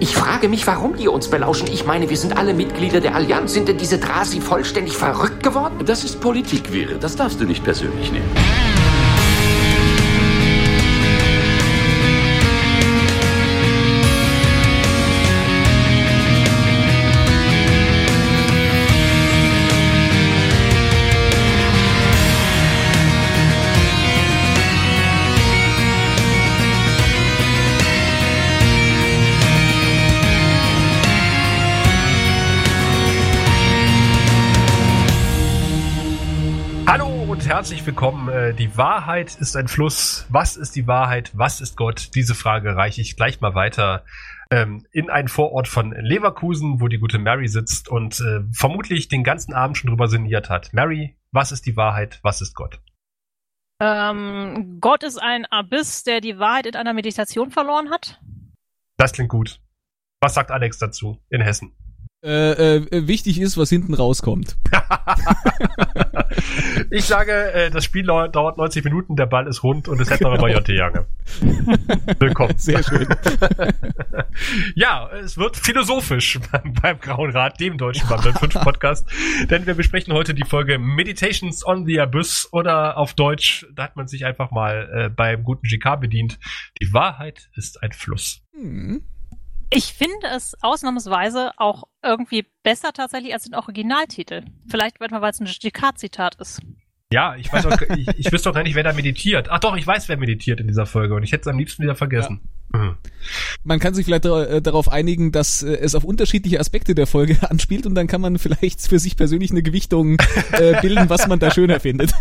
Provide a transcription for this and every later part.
Ich frage mich, warum die uns belauschen. Ich meine, wir sind alle Mitglieder der Allianz. Sind denn diese Drasi vollständig verrückt geworden? Das ist Politik, Wäre. Das darfst du nicht persönlich nehmen. Herzlich willkommen. Äh, die Wahrheit ist ein Fluss. Was ist die Wahrheit? Was ist Gott? Diese Frage reiche ich gleich mal weiter ähm, in einen Vorort von Leverkusen, wo die gute Mary sitzt und äh, vermutlich den ganzen Abend schon drüber sinniert hat. Mary, was ist die Wahrheit? Was ist Gott? Ähm, Gott ist ein Abyss, der die Wahrheit in einer Meditation verloren hat. Das klingt gut. Was sagt Alex dazu in Hessen? Äh, äh, wichtig ist, was hinten rauskommt. ich sage, äh, das Spiel dauert 90 Minuten, der Ball ist rund und es hätte noch immer J. Jange. Willkommen. Sehr schön. ja, es wird philosophisch beim, beim Grauen Rat, dem deutschen Band 5 Podcast, denn wir besprechen heute die Folge Meditations on the Abyss oder auf Deutsch, da hat man sich einfach mal äh, beim guten GK bedient. Die Wahrheit ist ein Fluss. Hm. Ich finde es ausnahmsweise auch irgendwie besser tatsächlich als den Originaltitel. Vielleicht weil es ein GK-Zitat ist. Ja, ich weiß auch, ich, ich wüsste doch gar nicht, wer da meditiert. Ach doch, ich weiß, wer meditiert in dieser Folge und ich hätte es am liebsten wieder vergessen. Ja. Man kann sich vielleicht äh, darauf einigen, dass äh, es auf unterschiedliche Aspekte der Folge anspielt und dann kann man vielleicht für sich persönlich eine Gewichtung äh, bilden, was man da schöner findet.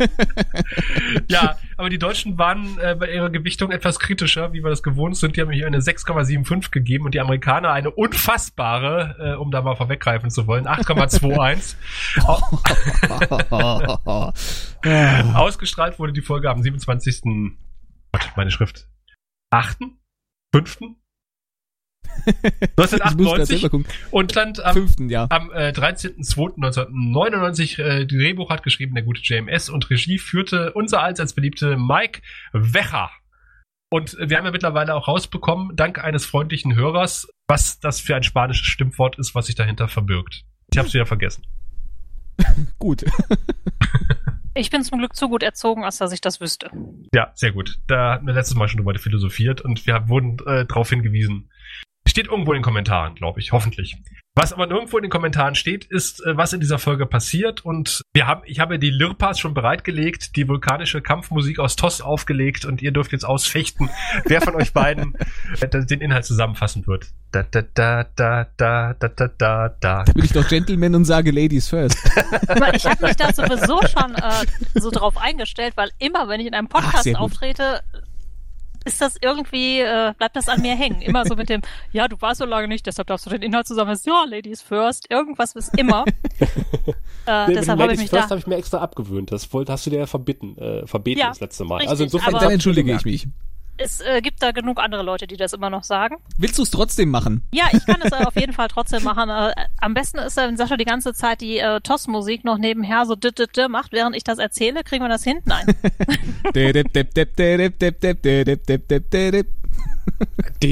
ja, aber die Deutschen waren bei ihrer Gewichtung etwas kritischer, wie wir das gewohnt sind. Die haben hier eine 6,75 gegeben und die Amerikaner eine unfassbare, um da mal vorweggreifen zu wollen, 8,21. Ausgestrahlt wurde die Folge am 27. Gott, meine Schrift. 8. 5. 1998 und stand am, 5. Ja. am äh, 13.02.1999. Äh, Drehbuch hat geschrieben der gute JMS und Regie führte unser allseits beliebte Mike Wecher. Und wir haben ja mittlerweile auch rausbekommen, dank eines freundlichen Hörers, was das für ein spanisches Stimmwort ist, was sich dahinter verbirgt. Ich habe es wieder vergessen. Gut. Ich bin zum Glück zu gut erzogen, als dass ich das wüsste. Ja, sehr gut. Da hatten wir letztes Mal schon drüber philosophiert und wir wurden äh, darauf hingewiesen. Steht irgendwo in den Kommentaren, glaube ich, hoffentlich. Was aber nirgendwo in den Kommentaren steht, ist, äh, was in dieser Folge passiert. Und wir haben, ich habe die Lirpas schon bereitgelegt, die vulkanische Kampfmusik aus Toss aufgelegt und ihr dürft jetzt ausfechten, wer von euch beiden äh, den Inhalt zusammenfassen wird. Da, da, da, da, da, da, da, da, da. Bin ich doch Gentleman und sage Ladies first. Ich habe mich da sowieso schon äh, so drauf eingestellt, weil immer, wenn ich in einem Podcast Ach, auftrete, ist das irgendwie, äh, bleibt das an mir hängen. Immer so mit dem, ja, du warst so lange nicht, deshalb darfst du den Inhalt zusammen. Ja, Ladies first, irgendwas ist immer. äh, nee, deshalb habe ich mich first habe ich mir extra abgewöhnt. Das wollte, hast du dir ja verbitten, äh, verbeten ja, das letzte Mal. Richtig, also insofern dann entschuldige ich mich es äh, gibt da genug andere Leute, die das immer noch sagen. Willst du es trotzdem machen? Ja, ich kann es äh, auf jeden Fall trotzdem machen. Äh, am besten ist, wenn Sascha die ganze Zeit die äh, TOS-Musik noch nebenher so dit, dit, dit macht, während ich das erzähle, kriegen wir das hinten ein.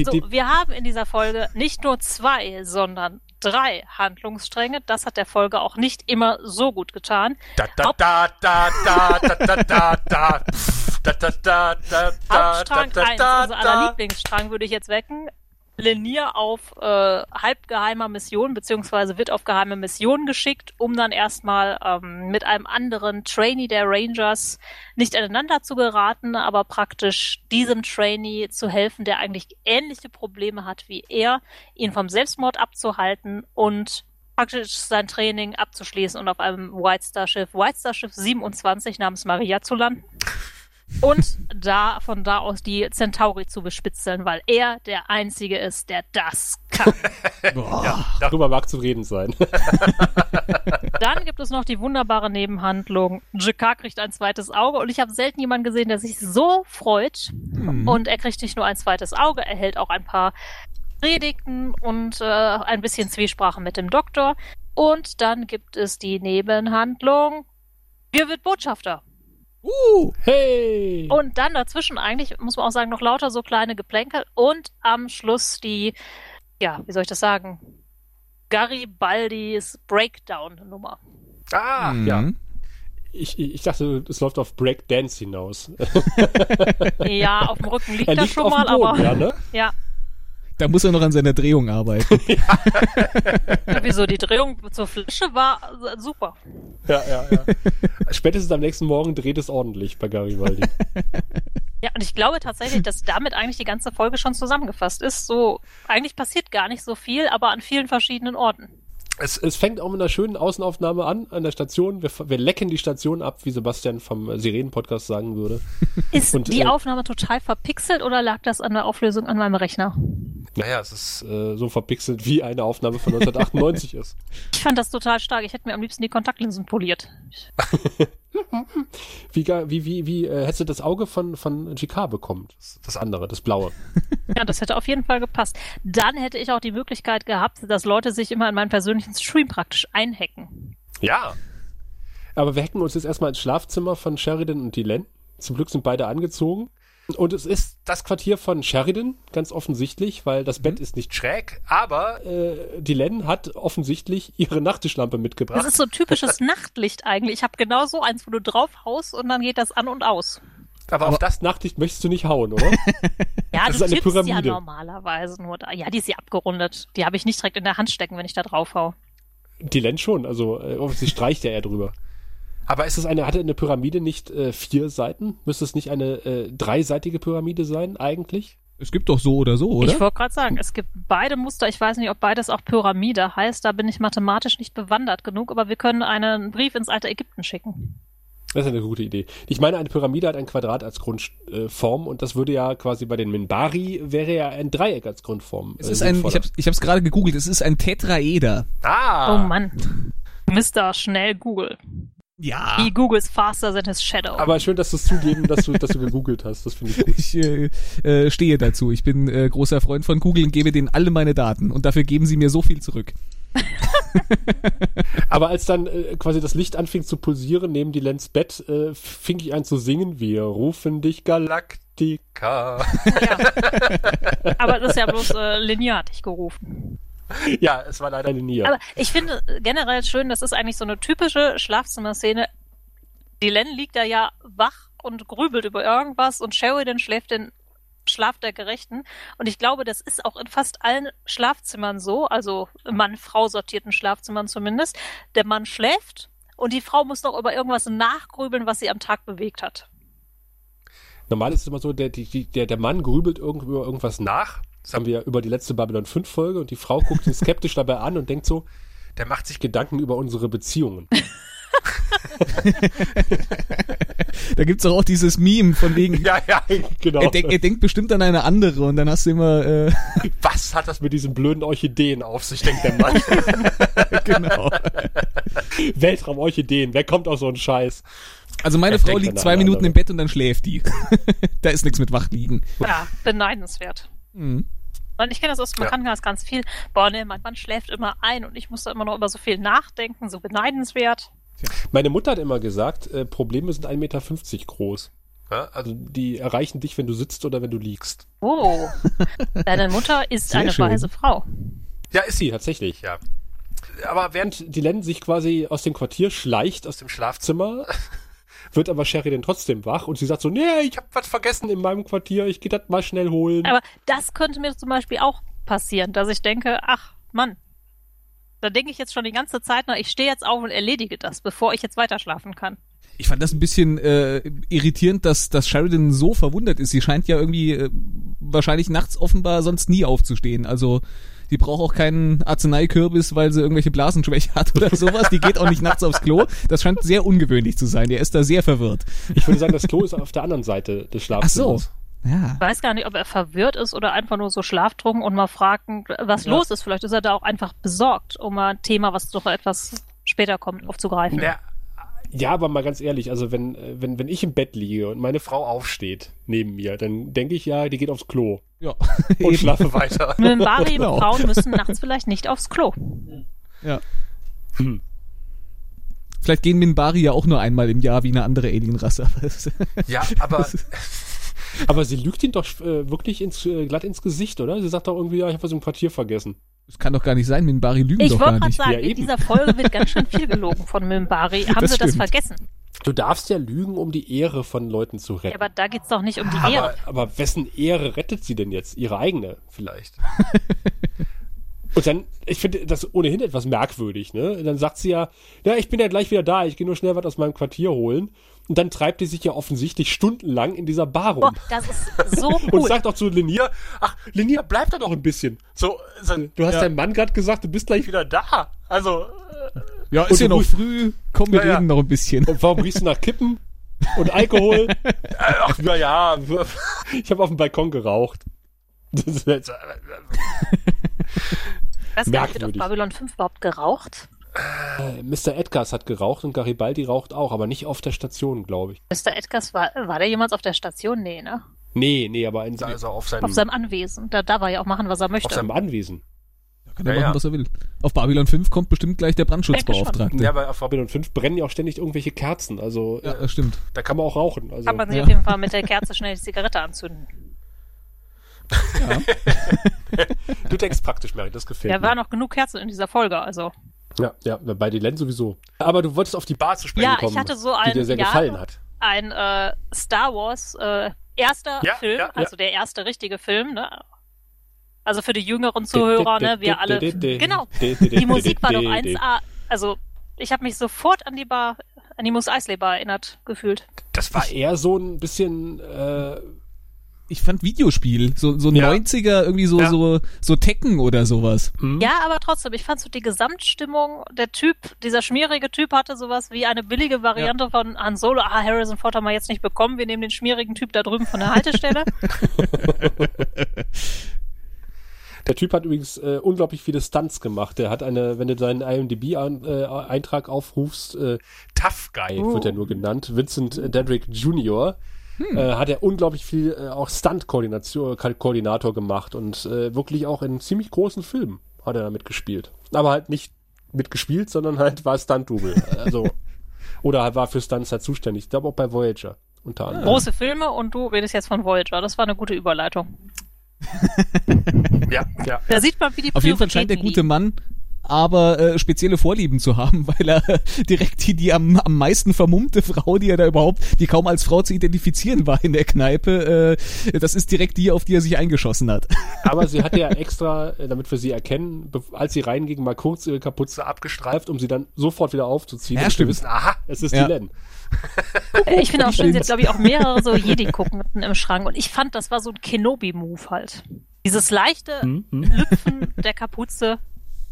so, wir haben in dieser Folge nicht nur zwei, sondern drei Handlungsstränge. Das hat der Folge auch nicht immer so gut getan. Da, da, da, da, da, da, da, da, da. Da, da, da, da, Hauptstrang da, da, da, 1, unser aller Lieblingsstrang würde ich jetzt wecken. Lenier auf äh, halbgeheimer Mission, beziehungsweise wird auf geheime Mission geschickt, um dann erstmal ähm, mit einem anderen Trainee der Rangers nicht aneinander zu geraten, aber praktisch diesem Trainee zu helfen, der eigentlich ähnliche Probleme hat wie er, ihn vom Selbstmord abzuhalten und praktisch sein Training abzuschließen und auf einem White Star Schiff, White Star Schiff 27 namens Maria zu landen und da von da aus die Centauri zu bespitzeln, weil er der Einzige ist, der das kann. ja, darüber mag zu reden sein. Dann gibt es noch die wunderbare Nebenhandlung. JK kriegt ein zweites Auge und ich habe selten jemanden gesehen, der sich so freut. Hm. Und er kriegt nicht nur ein zweites Auge, er hält auch ein paar Predigten und äh, ein bisschen Zwiesprache mit dem Doktor. Und dann gibt es die Nebenhandlung. Wir wird Botschafter. Uh, hey! Und dann dazwischen eigentlich, muss man auch sagen, noch lauter so kleine Geplänkel und am Schluss die ja, wie soll ich das sagen? Garibaldis Breakdown-Nummer. Ah, mhm. ja. Ich, ich, dachte, es läuft auf Breakdance hinaus. ja, auf dem Rücken liegt er das schon mal, Boden, aber. Ja, ne? ja. Da muss er noch an seiner Drehung arbeiten. ja. Wieso? Die Drehung zur Flasche war super. Ja, ja, ja. Spätestens am nächsten Morgen dreht es ordentlich bei Garibaldi. Ja, und ich glaube tatsächlich, dass damit eigentlich die ganze Folge schon zusammengefasst ist. So, eigentlich passiert gar nicht so viel, aber an vielen verschiedenen Orten. Es, es fängt auch mit einer schönen Außenaufnahme an, an der Station. Wir, wir lecken die Station ab, wie Sebastian vom Sirenen-Podcast sagen würde. Ist Und, die äh, Aufnahme total verpixelt oder lag das an der Auflösung an meinem Rechner? Naja, es ist äh, so verpixelt, wie eine Aufnahme von 1998 ist. Ich fand das total stark. Ich hätte mir am liebsten die Kontaktlinsen poliert. wie, wie, wie, wie äh, hättest du das Auge von, von GK bekommen? Das, das andere, das blaue. ja, das hätte auf jeden Fall gepasst. Dann hätte ich auch die Möglichkeit gehabt, dass Leute sich immer in meinen persönlichen Stream praktisch einhacken. Ja. Aber wir hacken uns jetzt erstmal ins Schlafzimmer von Sheridan und Dylan. Zum Glück sind beide angezogen. Und es ist das Quartier von Sheridan, ganz offensichtlich, weil das Bett mhm. ist nicht schräg, aber äh, die Len hat offensichtlich ihre Nachttischlampe mitgebracht. Das ist so typisches Nachtlicht eigentlich. Ich habe genau so eins, wo du drauf haust und dann geht das an und aus. Aber, aber auf das Nachtlicht möchtest du nicht hauen, oder? ja, das du ist eine Pyramide. ja normalerweise nur da. Ja, die ist ja abgerundet. Die habe ich nicht direkt in der Hand stecken, wenn ich da drauf hau. Die Len schon, also äh, sie streicht ja eher drüber. Aber ist es eine, hatte eine Pyramide nicht äh, vier Seiten? Müsste es nicht eine äh, dreiseitige Pyramide sein, eigentlich? Es gibt doch so oder so, oder? Ich wollte gerade sagen, es gibt beide Muster. Ich weiß nicht, ob beides auch Pyramide heißt. Da bin ich mathematisch nicht bewandert genug, aber wir können einen Brief ins alte Ägypten schicken. Das ist eine gute Idee. Ich meine, eine Pyramide hat ein Quadrat als Grundform und das würde ja quasi bei den Minbari wäre ja ein Dreieck als Grundform. Es ist äh, ein, ich habe ich es gerade gegoogelt, es ist ein Tetraeder. Ah! Oh Mann. Mr. Schnell Google. Ja. He Googles faster than his shadow. Aber schön, dass du es zugeben, dass du, dass du gegoogelt hast. Das finde ich gut. Ich äh, äh, stehe dazu. Ich bin äh, großer Freund von Google und gebe denen alle meine Daten. Und dafür geben sie mir so viel zurück. Aber als dann äh, quasi das Licht anfing zu pulsieren neben die Lens Bett, äh, fing ich an zu singen. Wir rufen dich Galaktika. Ja. Aber das ist ja bloß äh, lineartig gerufen. ja, es war leider nie. Aber ich finde generell schön, das ist eigentlich so eine typische Schlafzimmerszene. Die Len liegt da ja wach und grübelt über irgendwas und Sheridan schläft den Schlaf der Gerechten. Und ich glaube, das ist auch in fast allen Schlafzimmern so, also Mann-Frau sortierten Schlafzimmern zumindest. Der Mann schläft und die Frau muss noch über irgendwas nachgrübeln, was sie am Tag bewegt hat. Normal ist es immer so, der, der, der Mann grübelt über irgendwas nach das haben wir über die letzte Babylon 5 Folge und die Frau guckt ihn skeptisch dabei an und denkt so, der macht sich Gedanken über unsere Beziehungen. da gibt's doch auch dieses Meme von wegen. Ja, ja, genau. Er, denk, er denkt bestimmt an eine andere und dann hast du immer. Äh Was hat das mit diesen blöden Orchideen auf sich, denkt der Mann. genau. Weltraum-Orchideen, wer kommt auf so einen Scheiß? Also meine er Frau liegt zwei Minuten im Bett und dann schläft die. da ist nichts mit Wachliegen. Ja, beneidenswert. Mhm. Und ich kenne das aus dem Bekanntenkreis ja. ganz viel. Boah, ne, mein Mann schläft immer ein und ich muss da immer noch über so viel nachdenken, so beneidenswert. Meine Mutter hat immer gesagt, äh, Probleme sind 1,50 Meter groß. Ja, also die erreichen dich, wenn du sitzt oder wenn du liegst. Oh, deine Mutter ist Sehr eine schön. weise Frau. Ja, ist sie tatsächlich, ja. Aber während die Len sich quasi aus dem Quartier schleicht, aus dem Schlafzimmer, wird aber Sheridan trotzdem wach und sie sagt so, nee, ich habe was vergessen in meinem Quartier, ich gehe das mal schnell holen. Aber das könnte mir zum Beispiel auch passieren, dass ich denke, ach Mann, da denke ich jetzt schon die ganze Zeit nach, ich stehe jetzt auf und erledige das, bevor ich jetzt weiter schlafen kann. Ich fand das ein bisschen äh, irritierend, dass, dass Sheridan so verwundert ist. Sie scheint ja irgendwie äh, wahrscheinlich nachts offenbar sonst nie aufzustehen. Also die braucht auch keinen Arzneikürbis, weil sie irgendwelche Blasenschwäche hat oder sowas. Die geht auch nicht nachts aufs Klo. Das scheint sehr ungewöhnlich zu sein. Der ist da sehr verwirrt. Ich würde sagen, das Klo ist auf der anderen Seite des Schlafzimmers. Ach so. Ja. Ich weiß gar nicht, ob er verwirrt ist oder einfach nur so schlaftrunken und mal fragen, was ja. los ist. Vielleicht ist er da auch einfach besorgt, um mal ein Thema, was doch etwas später kommt, aufzugreifen. Ja, ja, aber mal ganz ehrlich, also wenn, wenn, wenn ich im Bett liege und meine Frau aufsteht neben mir, dann denke ich ja, die geht aufs Klo. Ja. Und schlafe weiter. Mimbari genau. Frauen müssen nachts vielleicht nicht aufs Klo. Ja. Hm. Vielleicht gehen Minbari ja auch nur einmal im Jahr wie eine andere Alienrasse. ja, aber Aber sie lügt ihn doch äh, wirklich ins, äh, glatt ins Gesicht, oder? Sie sagt doch irgendwie, ja, ich habe was im Quartier vergessen. Das kann doch gar nicht sein, Minbari lügen ich doch gar nicht. Ich wollte gerade sagen, Ja, in dieser Folge wird ganz schön viel gelogen von Minbari. Haben Das sie das stimmt. vergessen? Du darfst ja lügen, um die Ehre von Leuten zu Ja, retten. aber da geht's doch nicht um die Ehre. aber, aber wessen Ehre rettet sie denn jetzt? Ihre eigene vielleicht. Und dann, ich finde das ohnehin etwas merkwürdig, ne? Dann sagt sie ja, ja, ich bin ja gleich wieder da, ich gehe nur schnell was aus meinem Quartier holen. Und dann treibt die sich ja offensichtlich stundenlang in dieser Bar rum. Boah, das ist so Und cool. sagt auch zu Linier, ach, Linier, bleib da noch ein bisschen. So, so du hast Ja. deinem Mann gerade gesagt, du bist gleich wieder da. Also, Ja, Und ist ja noch früh. Komm, wir Ja, ja. reden noch ein bisschen. und warum riechst du nach Kippen und Alkohol? ach, na ja, ich habe auf dem Balkon geraucht. Das ist jetzt, äh, Ich weiß gar nicht, wird auf merkwürdig. Babylon 5 überhaupt geraucht? Mr. Edgars hat geraucht und Garibaldi raucht auch, aber nicht auf der Station, glaube ich. Mr. Edgars, war, war der jemals auf der Station? Nee, ne? Nee, nee, aber in, also auf seinem, Auf seinem Anwesen. Da darf er ja auch machen, was er auf möchte. seinem Anwesen. Kann er Ja, machen, ja. was er will. Auf Babylon 5 kommt bestimmt gleich der Brandschutzbeauftragte. Ja, aber auf Babylon 5 brennen ja auch ständig irgendwelche Kerzen. Also Ja, äh, das stimmt. da kann man auch rauchen. Also, Kann man sich Ja. auf jeden Fall mit der Kerze schnell die Zigarette anzünden. du denkst praktisch, Mary, das gefällt Ja, mir. war noch genug Kerzen in dieser Folge, also. Ja, ja, bei Dylan sowieso. Aber du wolltest auf die Bar zu sprechen Ja, kommen, ich hatte so die ein dir sehr ja, gefallen hat. ein äh, Star Wars äh, erster Ja, Film, ja, ja. also der erste richtige Film, ne? Also für die jüngeren Zuhörer, ne, wir alle. Genau. Die Musik war doch 1A. Also ich habe mich sofort an die Bar, an die Mus Eisley Bar erinnert gefühlt. Das war eher so ein bisschen, äh, Ich fand Videospiel, so, so Ja. 90er, irgendwie so, Ja. so, so Tekken oder sowas. hm? Ja, aber trotzdem, ich fand so die Gesamtstimmung, der Typ, dieser schmierige Typ hatte sowas wie eine billige Variante von Han Solo. Ah, Harrison Ford haben wir jetzt nicht bekommen, wir nehmen den schmierigen Typ da drüben von der Haltestelle. Der Typ hat übrigens äh, unglaublich viele Stunts gemacht. Der hat eine, wenn du seinen IMDb-Eintrag aufrufst, äh, Tough Guy Oh. wird er nur genannt, Vincent äh, Dedrick Jr., äh, hat er unglaublich viel äh, auch Stunt-Koordination, Ko- Koordinator gemacht und äh, wirklich auch in ziemlich großen Filmen hat er damit gespielt. Aber halt nicht mitgespielt, sondern halt war Stunt-Double. also, oder halt war für Stunts halt zuständig. Ich glaube auch bei Voyager unter anderem. Große Filme und du redest jetzt von Voyager. Das war eine gute Überleitung. Ja, ja. Da sieht man, wie die Auf jeden Fall scheint der gute Mann aber äh, spezielle Vorlieben zu haben, weil er direkt die, die am, am meisten vermummte Frau, die er da überhaupt, die kaum als Frau zu identifizieren war in der Kneipe, äh, das ist direkt die, auf die er sich eingeschossen hat. Aber sie hatte ja extra, äh, damit wir sie erkennen, als sie reinging, mal kurz ihre Kapuze abgestreift, um sie dann sofort wieder aufzuziehen. Ja, wir stimmt. wissen, aha, es ist Ja. die Len. Ich finde auch schön, sie hat, glaube ich, auch mehrere so Jedi-Gucken im Schrank. Und ich fand, das war so ein Kenobi-Move halt. Dieses leichte Hm, Lüpfen der Kapuze.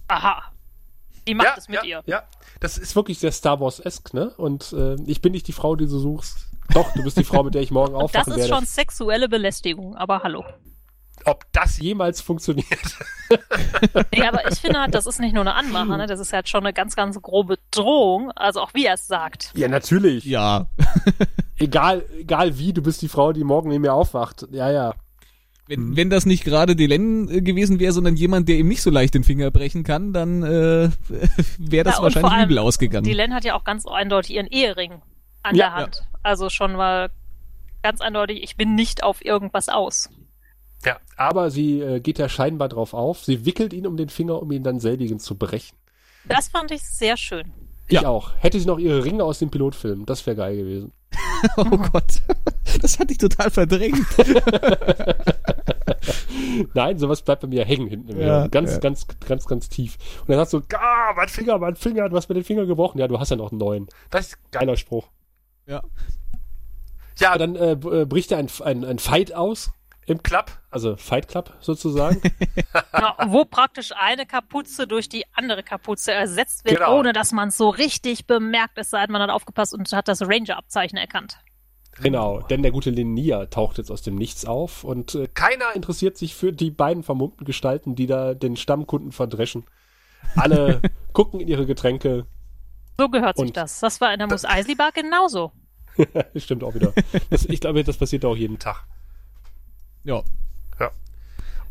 Aha. Die macht ja, es mit ja, ihr. Ja, das ist wirklich sehr Star Wars-esk, ne? Und äh, ich bin nicht die Frau, die du suchst. Doch, du bist die Frau, mit der ich morgen Und das aufwachen ist werde. schon sexuelle Belästigung, aber hallo. Ob das jemals funktioniert? Nee, aber ich finde halt, das ist nicht nur eine Anmache, ne? das ist halt schon eine ganz, ganz grobe Drohung. Also auch wie er es sagt. Ja, natürlich. Ja. Egal, egal wie, du bist die Frau, die morgen neben mir aufwacht. Ja, ja. Wenn, wenn das nicht gerade Delenn äh, gewesen wäre, sondern jemand, der ihm nicht so leicht den Finger brechen kann, dann äh, wäre das Ja, wahrscheinlich vor allem, übel ausgegangen. Die Len hat ja auch ganz eindeutig ihren Ehering an Ja, der Hand. Also schon mal ganz eindeutig, ich bin nicht auf irgendwas aus. Ja, aber sie äh, geht ja scheinbar drauf auf. Sie wickelt ihn um den Finger, um ihn dann selbigen zu brechen. Das fand ich sehr schön. Ich Ja. auch. Hätte sie noch ihre Ringe aus dem Pilotfilm, das wäre geil gewesen. oh Gott. Das hatte ich total verdrängt. Nein, sowas bleibt bei mir hängen hinten im Ja, Hirn. Ganz, ja. ganz, ganz, ganz tief. Und er sagt so, ah, mein Finger, mein Finger, du hast mir den Finger gebrochen. Ja, du hast ja noch einen neuen. Das ist ein geiler Spruch. Ja. Ja, dann äh, äh, bricht er ein, ein, ein Fight aus im Club, also Fight Club sozusagen. Ja, wo praktisch eine Kapuze durch die andere Kapuze ersetzt wird, Genau. ohne dass man es so richtig bemerkt. Es sei denn, man hat aufgepasst und hat das Ranger-Abzeichen erkannt. genau, denn der gute Linnea taucht jetzt aus dem Nichts auf und äh, keiner interessiert sich für die beiden vermummten Gestalten, die da den Stammkunden verdreschen. Alle gucken in ihre Getränke. So gehört sich das. Das war in der Mus Eisley Bar genauso. Stimmt auch wieder. Das, ich glaube, das passiert auch jeden Tag. Ja. Ja.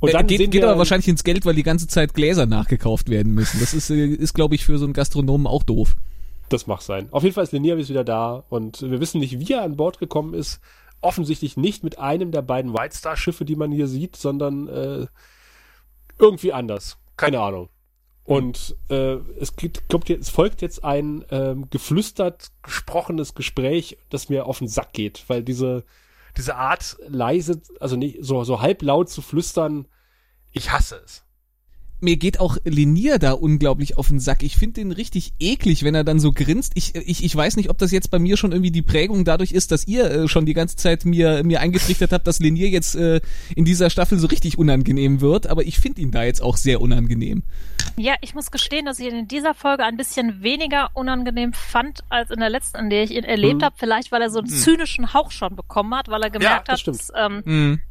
Und Äh, dann geht, geht aber wahrscheinlich ins Geld, weil die ganze Zeit Gläser nachgekauft werden müssen. Das ist, äh, ist glaube ich, für so einen Gastronomen auch doof. Das mag sein. Auf jeden Fall ist Linnea ist wieder da und wir wissen nicht, wie er an Bord gekommen ist offensichtlich nicht mit einem der beiden White Star Schiffe, die man hier sieht, sondern äh, irgendwie anders. Keine Ahnung. Und äh, es, gibt, kommt jetzt, es folgt jetzt ein ähm, geflüstert gesprochenes Gespräch, das mir auf den Sack geht, weil diese, diese Art leise, also nicht so, so halblaut zu flüstern, ich hasse es mir geht auch Linier da unglaublich auf den Sack. Ich finde den richtig eklig, wenn er dann so grinst. Ich, ich, ich weiß nicht, ob das jetzt bei mir schon irgendwie die Prägung dadurch ist, dass ihr äh, schon die ganze Zeit mir, mir eingetrichtert habt, dass Linier jetzt äh, in dieser Staffel so richtig unangenehm wird, aber ich finde ihn da jetzt auch sehr unangenehm. Ja, ich muss gestehen, dass ich ihn in dieser Folge ein bisschen weniger unangenehm fand als in der letzten, in der ich ihn erlebt mhm. habe. Vielleicht, weil er so einen mhm. zynischen Hauch schon bekommen hat, weil er gemerkt ja, hat, dass, ähm, mhm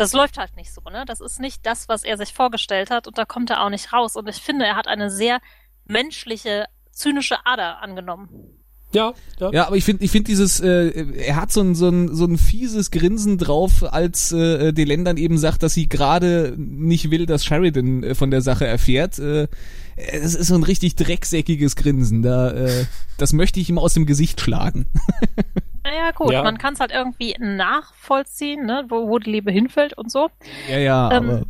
das läuft halt nicht so, ne? Das ist nicht das, was er sich vorgestellt hat und da kommt er auch nicht raus. Und ich finde, er hat eine sehr menschliche, zynische Ader angenommen. Ja, ja. Ja, aber ich finde, ich finde dieses, äh, er hat so ein, so ein, so ein fieses Grinsen drauf, als äh, die Ländern eben sagt, dass sie gerade nicht will, dass Sheridan äh, von der Sache erfährt. Äh, es ist so ein richtig drecksäckiges Grinsen. Da, äh, das möchte ich ihm aus dem Gesicht schlagen. Naja, gut, ja. man kann es halt irgendwie nachvollziehen, ne, wo, wo die Liebe hinfällt und so. Ja, ja, ähm, aber.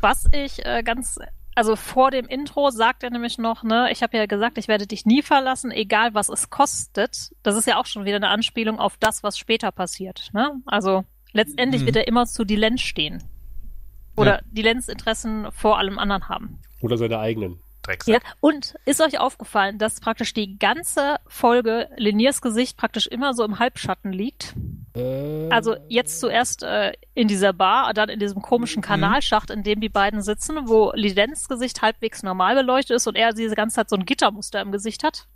Was ich äh, ganz, also vor dem Intro sagt er nämlich noch, ne, ich habe ja gesagt, ich werde dich nie verlassen, egal was es kostet. Das ist ja auch schon wieder eine Anspielung auf das, was später passiert, ne? Also letztendlich mhm. wird er immer zu Dilens stehen. Oder ja. Dilens Interessen vor allem anderen haben. Oder seine eigenen. Drecksack. Ja, und ist euch aufgefallen, dass praktisch die ganze Folge Liniers Gesicht praktisch immer so im Halbschatten liegt? Äh, also jetzt zuerst äh, in dieser Bar, dann in diesem komischen mhm. Kanalschacht, in dem die beiden sitzen, wo Lidens Gesicht halbwegs normal beleuchtet ist und er diese ganze Zeit so ein Gittermuster im Gesicht hat.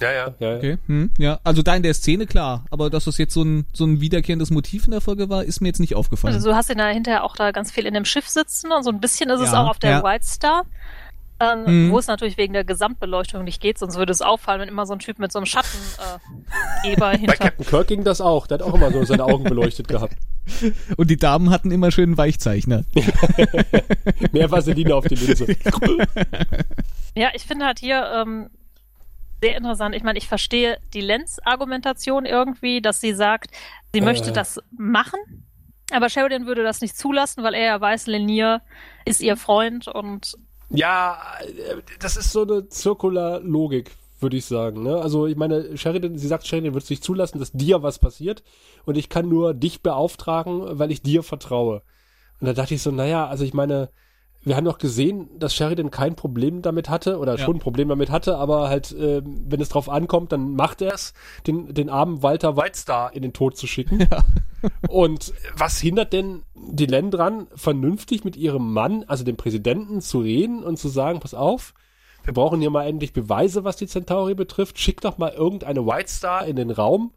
Ja, ja, ja. Okay, hm, ja. Also da in der Szene klar, aber dass das jetzt so ein, so ein wiederkehrendes Motiv in der Folge war, ist mir jetzt nicht aufgefallen. Also du hast ihn da hinterher auch da ganz viel in dem Schiff sitzen und so ein bisschen ist ja, es auch auf der ja. White Star ähm, mhm. wo es natürlich wegen der Gesamtbeleuchtung nicht geht, sonst würde es auffallen, wenn immer so ein Typ mit so einem Schattengeber äh, hinter. Bei Captain Kirk ging das auch, der hat auch immer so seine Augen beleuchtet gehabt. Und die Damen hatten immer schön Weichzeichner. Mehr Vaseline auf die Linse. ja, ich finde halt hier ähm, sehr interessant. Ich meine, ich verstehe die Lenz-Argumentation irgendwie, dass sie sagt, sie äh. möchte das machen, aber Sheridan würde das nicht zulassen, weil er ja weiß, Lenier ist ihr Freund und ja, das ist so eine zirkular Logik, würde ich sagen. Ne? Also ich meine, Sheridan, sie sagt, Sheridan wird sich zulassen, dass dir was passiert und ich kann nur dich beauftragen, weil ich dir vertraue. Und da dachte ich so, naja, also ich meine, wir haben doch gesehen, dass Sheridan kein Problem damit hatte oder ja. schon ein Problem damit hatte, aber halt, äh, wenn es drauf ankommt, dann macht er es, den, den armen Walter Whitestar in den Tod zu schicken. Ja. Und was hindert denn die Len dran, vernünftig mit ihrem Mann, also dem Präsidenten, zu reden und zu sagen, pass auf, wir brauchen hier mal endlich Beweise, was die Centauri betrifft. Schick doch mal irgendeine White Star in den Raum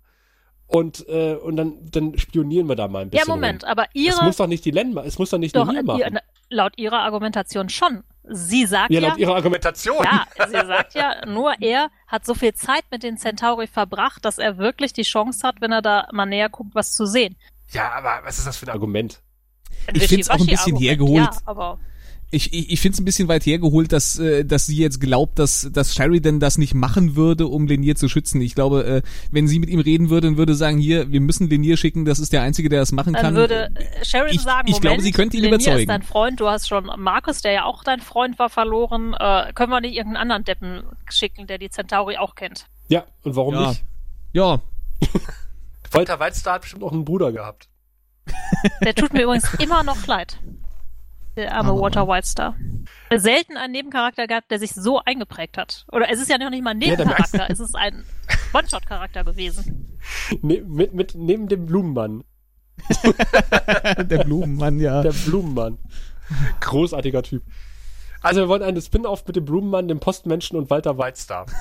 und äh, und dann dann spionieren wir da mal ein bisschen. Ja, Moment, rum. aber ihre Es muss doch nicht die Len, es muss doch nicht doch, die machen. Laut ihrer Argumentation schon. Sie sagt ja, ja laut ihrer Argumentation. Ja, sie sagt ja, nur er hat so viel Zeit mit den Centauri verbracht, dass er wirklich die Chance hat, wenn er da mal näher guckt, was zu sehen. Ja, aber was ist das für ein Argument? ich finde es auch ein bisschen hergeholt. Ja, aber ich, ich, ich finde es ein bisschen weit hergeholt, dass, äh, dass sie jetzt glaubt, dass, dass Sheridan das nicht machen würde, um Lenier zu schützen. Ich glaube, äh, wenn sie mit ihm reden würde und würde sagen, hier, wir müssen Lenier schicken, das ist der Einzige, der das machen Dann kann. Dann würde äh, Sheridan ich, sagen, ich Moment, glaube, sie könnte ihn Lenier überzeugen. ist dein Freund, du hast schon Markus, der ja auch dein Freund war, verloren. Äh, können wir nicht irgendeinen anderen Deppen schicken, der die Centauri auch kennt? Ja, und warum ja. nicht? Ja. Walter Weizstar hat bestimmt auch einen Bruder gehabt. Der tut mir übrigens immer noch leid. Der arme oh. Walter Whitestar. Selten einen Nebencharakter gehabt, der sich so eingeprägt hat. Oder es ist ja noch nicht mal ein Nebencharakter, ja, es ist ein One-Shot-Charakter gewesen. Ne, mit, mit, neben dem Blumenmann. der Blumenmann, ja. Der Blumenmann. Großartiger Typ. Also wir wollen einen Spin-off mit dem Blumenmann, dem Postmenschen und Walter Whitestar.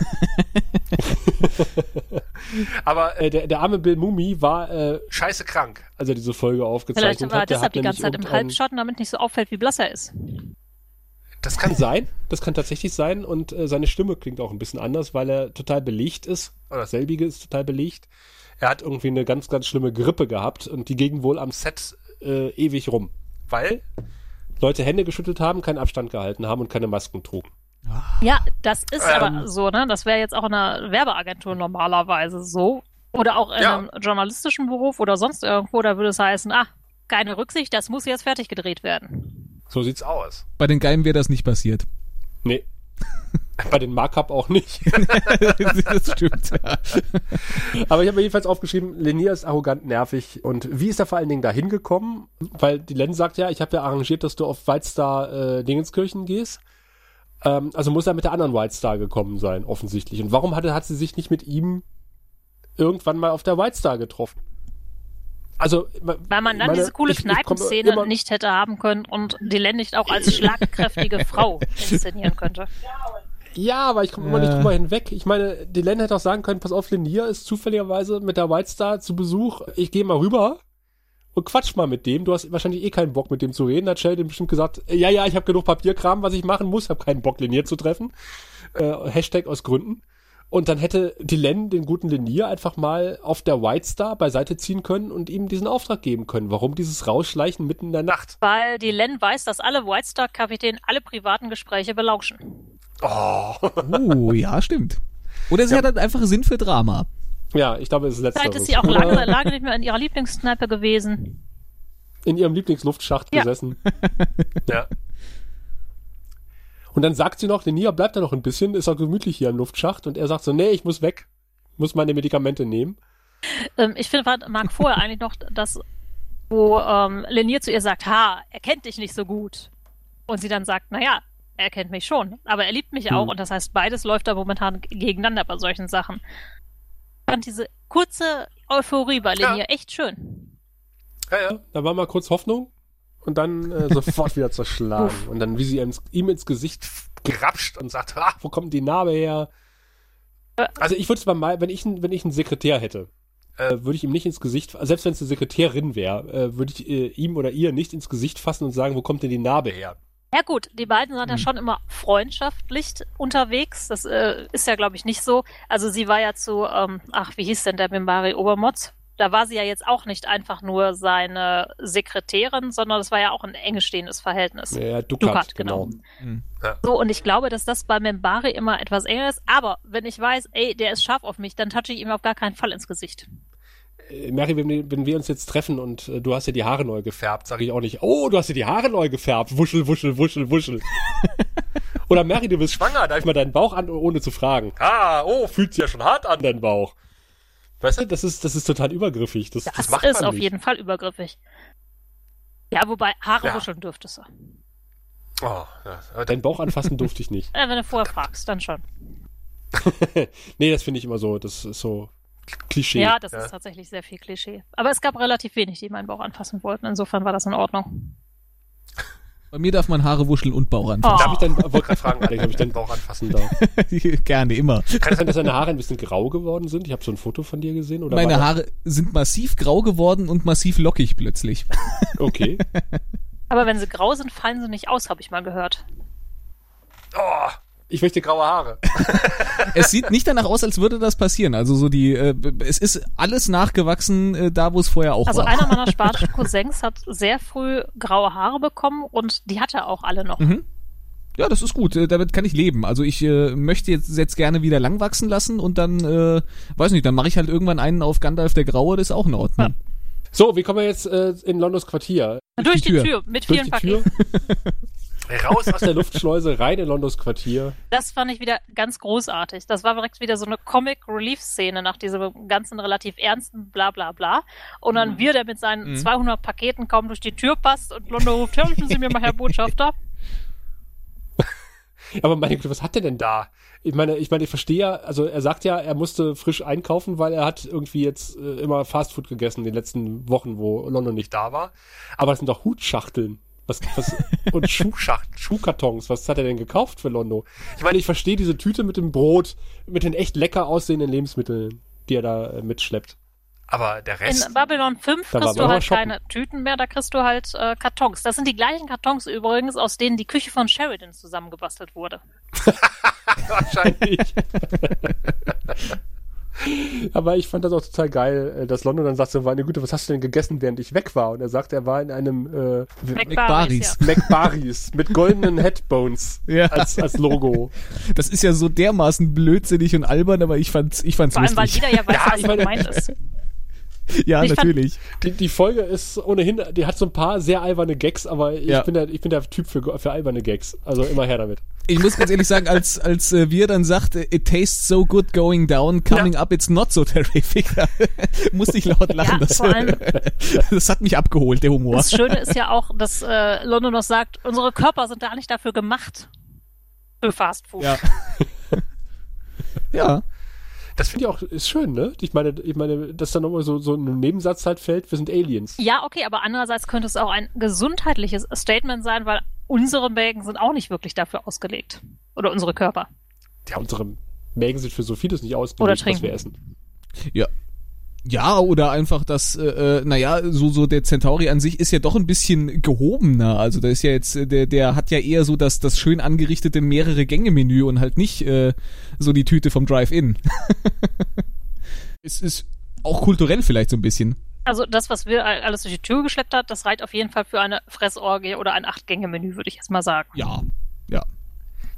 Aber äh, der, der arme Bill Mumi war äh, scheiße krank, als er diese Folge aufgezeichnet Vielleicht war hat. er deshalb die ganze Zeit im Halbschatten, damit nicht so auffällt, wie blass er ist. Das kann sein, das kann tatsächlich sein und äh, seine Stimme klingt auch ein bisschen anders, weil er total belegt ist, oder selbige ist total belegt. Er hat irgendwie eine ganz, ganz schlimme Grippe gehabt und die ging wohl am Set äh, ewig rum, weil Leute Hände geschüttelt haben, keinen Abstand gehalten haben und keine Masken trugen. Ja, das ist ähm, aber so, ne? Das wäre jetzt auch in einer Werbeagentur normalerweise so. Oder auch in ja. einem journalistischen Beruf oder sonst irgendwo, da würde es heißen, ah, keine Rücksicht, das muss jetzt fertig gedreht werden. So sieht's aus. Bei den Geilen wäre das nicht passiert. Nee. Bei den Markup auch nicht. das stimmt, ja. Aber ich habe mir jedenfalls aufgeschrieben, Lenier ist arrogant nervig. Und wie ist er vor allen Dingen da hingekommen? Weil die Len sagt ja, ich habe ja arrangiert, dass du auf White Star äh, Dingenskirchen gehst. Ähm, also muss er mit der anderen White Star gekommen sein, offensichtlich. Und warum hatte, hat sie sich nicht mit ihm irgendwann mal auf der White Star getroffen? Also, weil man dann meine, diese coole Kneipenszene nicht hätte haben können und die Len nicht auch als schlagkräftige Frau inszenieren könnte. Ja, aber ich komme immer nicht drüber hinweg. Ich meine, die Len hätte auch sagen können, pass auf, Lenier ist zufälligerweise mit der White Star zu Besuch. Ich gehe mal rüber und quatsch mal mit dem. Du hast wahrscheinlich eh keinen Bock mit dem zu reden. Hat Sheldon bestimmt gesagt, ja, ja, ich habe genug Papierkram, was ich machen muss, habe keinen Bock, Lenier zu treffen. Äh, Hashtag aus Gründen. Und dann hätte die Len den guten Lenier einfach mal auf der White Star beiseite ziehen können und ihm diesen Auftrag geben können. Warum dieses Rausschleichen mitten in der Nacht? Weil die Len weiß, dass alle White Star Kapitäne alle privaten Gespräche belauschen. Oh. uh, ja, stimmt. Oder sie ja. hat halt einfach Sinn für Drama. Ja, ich glaube, es ist letzteres. Vielleicht ist sie auch lange, lange nicht mehr in ihrer Lieblingskneipe gewesen. In ihrem Lieblingsluftschacht ja. gesessen. ja. Und dann sagt sie noch, der Nia bleibt da noch ein bisschen, ist auch gemütlich hier im Luftschacht. Und er sagt so, nee, ich muss weg. Muss meine Medikamente nehmen. Ähm, ich finde, mag vorher eigentlich noch das, wo ähm, Lenier zu ihr sagt, ha, er kennt dich nicht so gut. Und sie dann sagt, naja, er kennt mich schon, aber er liebt mich hm. auch. Und das heißt, beides läuft da momentan gegeneinander bei solchen Sachen. Ich fand diese kurze Euphorie bei Lenier ja. echt schön. Ja, ja, da war mal kurz Hoffnung und dann äh, sofort wieder zerschlagen. und dann, wie sie ihm, ihm ins Gesicht grapscht und sagt, ach, wo kommt die Narbe her? Äh. Also ich würde es mal, wenn ich, wenn ich einen Sekretär hätte, äh, würde ich ihm nicht ins Gesicht, selbst wenn es eine Sekretärin wäre, äh, würde ich äh, ihm oder ihr nicht ins Gesicht fassen und sagen, wo kommt denn die Narbe her? Ja gut, die beiden waren ja hm. schon immer freundschaftlich unterwegs. Das äh, ist ja, glaube ich, nicht so. Also sie war ja zu, ähm, ach, wie hieß denn der Mimbari Obermotz? da war sie ja jetzt auch nicht einfach nur seine Sekretärin, sondern das war ja auch ein eng stehendes Verhältnis. Ja, Ducat, Ducat genau. genau. Mhm. Ja. So, und ich glaube, dass das bei Membari immer etwas enger ist, aber wenn ich weiß, ey, der ist scharf auf mich, dann touche ich ihm auf gar keinen Fall ins Gesicht. Äh, Mary, wenn, wenn, wir uns jetzt treffen und äh, du hast ja die Haare neu gefärbt, sage ich auch nicht, oh, du hast ja die Haare neu gefärbt, wuschel, wuschel, wuschel, wuschel. Oder Mary, du bist schwanger, darf ich mal deinen Bauch an, ohne zu fragen. Ah, oh, fühlt sich ja schon hart an, dein Bauch. Weißt du, das ist, das ist total übergriffig. Das, das, das macht ist auf nicht. jeden Fall übergriffig. Ja, wobei Haare ja. wuscheln dürftest du. Oh, ja. Dein Bauch anfassen durfte ich nicht. Ja, wenn du vorher fragst, dann schon. nee, das finde ich immer so, das ist so Klischee. Ja, das ja. ist tatsächlich sehr viel Klischee. Aber es gab relativ wenig, die meinen Bauch anfassen wollten. Insofern war das in Ordnung. Bei mir darf man Haare wuscheln und Bauch anfassen. Oh. Darf ich deinen, wollte gerade fragen, Alex, ob ich deinen Bauch anfassen darf? Gerne, immer. Kann es sein, dass deine Haare ein bisschen grau geworden sind? Ich habe so ein Foto von dir gesehen. Oder Meine Haare sind massiv grau geworden und massiv lockig plötzlich. Okay. Aber wenn sie grau sind, fallen sie nicht aus, habe ich mal gehört. Oh, ich möchte graue Haare. es sieht nicht danach aus, als würde das passieren. Also so die, äh, es ist alles nachgewachsen, äh, da wo es vorher auch also war. Also einer meiner spanischen Cousins hat sehr früh graue Haare bekommen und die hat er auch alle noch. Mhm. Ja, das ist gut. Äh, damit kann ich leben. Also ich äh, möchte jetzt, jetzt gerne wieder lang wachsen lassen und dann, äh, weiß nicht, dann mache ich halt irgendwann einen auf Gandalf der Graue, das ist auch in Ordnung. Ja. So, wie kommen wir jetzt äh, in Londons Quartier? Durch, die, Tür. Tür mit Durch vielen Paketen. Raus aus der Luftschleuse, rein in Londons Quartier. Das fand ich wieder ganz großartig. Das war direkt wieder so eine Comic-Relief-Szene nach diesem ganzen relativ ernsten Bla bla Und dann mhm. wir, der mit seinen mhm. 200 Paketen kaum durch die Tür passt und London ruft, helfen Sie mir mal, Herr Botschafter. Aber meine Güte, was hat der denn da? Ich meine, ich meine, ich verstehe ja, also er sagt ja, er musste frisch einkaufen, weil er hat irgendwie jetzt äh, immer Fastfood gegessen in den letzten Wochen, wo London nicht da war. Aber es sind doch Hutschachteln. Was, was, und Schuhschacht, Schuhkartons, was hat er denn gekauft für Londo? Ich meine, ich verstehe diese Tüte mit dem Brot, mit den echt lecker aussehenden Lebensmitteln, die er da äh, mitschleppt. Aber der Rest. In Babylon 5 kriegst du halt shoppen. keine Tüten mehr, da kriegst du halt äh, Kartons. Das sind die gleichen Kartons übrigens, aus denen die Küche von Sheridan zusammengebastelt wurde. Wahrscheinlich. Aber ich fand das auch total geil, äh, dass London dann sagt so, meine Güte, was hast du denn gegessen, während ich weg war? Und er sagt, er war in einem äh, McBaris. Ja. McBaris mit goldenen Headbones ja. als, als Logo. Das ist ja so dermaßen blödsinnig und albern, aber ich fand's, ich fand's Vor allem, lustig. weil jeder ja weiß, ja, was ich gemeint ist. Ja, ich natürlich. Die, die Folge ist ohnehin, die hat so ein paar sehr alberne Gags, aber ich, ja. bin, der, ich bin der Typ für, für alberne Gags. Also immer her damit. Ich muss ganz ehrlich sagen, als, als äh, wir dann sagte, it tastes so good going down, coming ja. up it's not so terrific, musste ich laut lachen. Ja, das, vor allem, das hat mich abgeholt, der Humor. Das Schöne ist ja auch, dass äh, London noch sagt, unsere Körper sind da nicht dafür gemacht. Für Fast Food. Ja. ja. Das finde ich auch ist schön, ne? Ich meine, ich meine, dass da nochmal so, so ein Nebensatz halt fällt, wir sind Aliens. Ja, okay, aber andererseits könnte es auch ein gesundheitliches Statement sein, weil unsere Mägen sind auch nicht wirklich dafür ausgelegt. Oder unsere Körper. Ja, unsere Mägen sind für so vieles nicht ausgelegt, was wir essen. Ja, ja, oder einfach das, äh, äh, naja, so, so der Centauri an sich ist ja doch ein bisschen gehobener. Also da ist ja jetzt, äh, der, der hat ja eher so das, das schön angerichtete mehrere Gänge-Menü und halt nicht äh, so die Tüte vom Drive-In. es ist auch kulturell vielleicht so ein bisschen. Also das, was wir alles durch die Tür geschleppt hat, das reicht auf jeden Fall für eine Fressorgie oder ein Acht-Gänge-Menü, würde ich jetzt mal sagen. Ja, ja.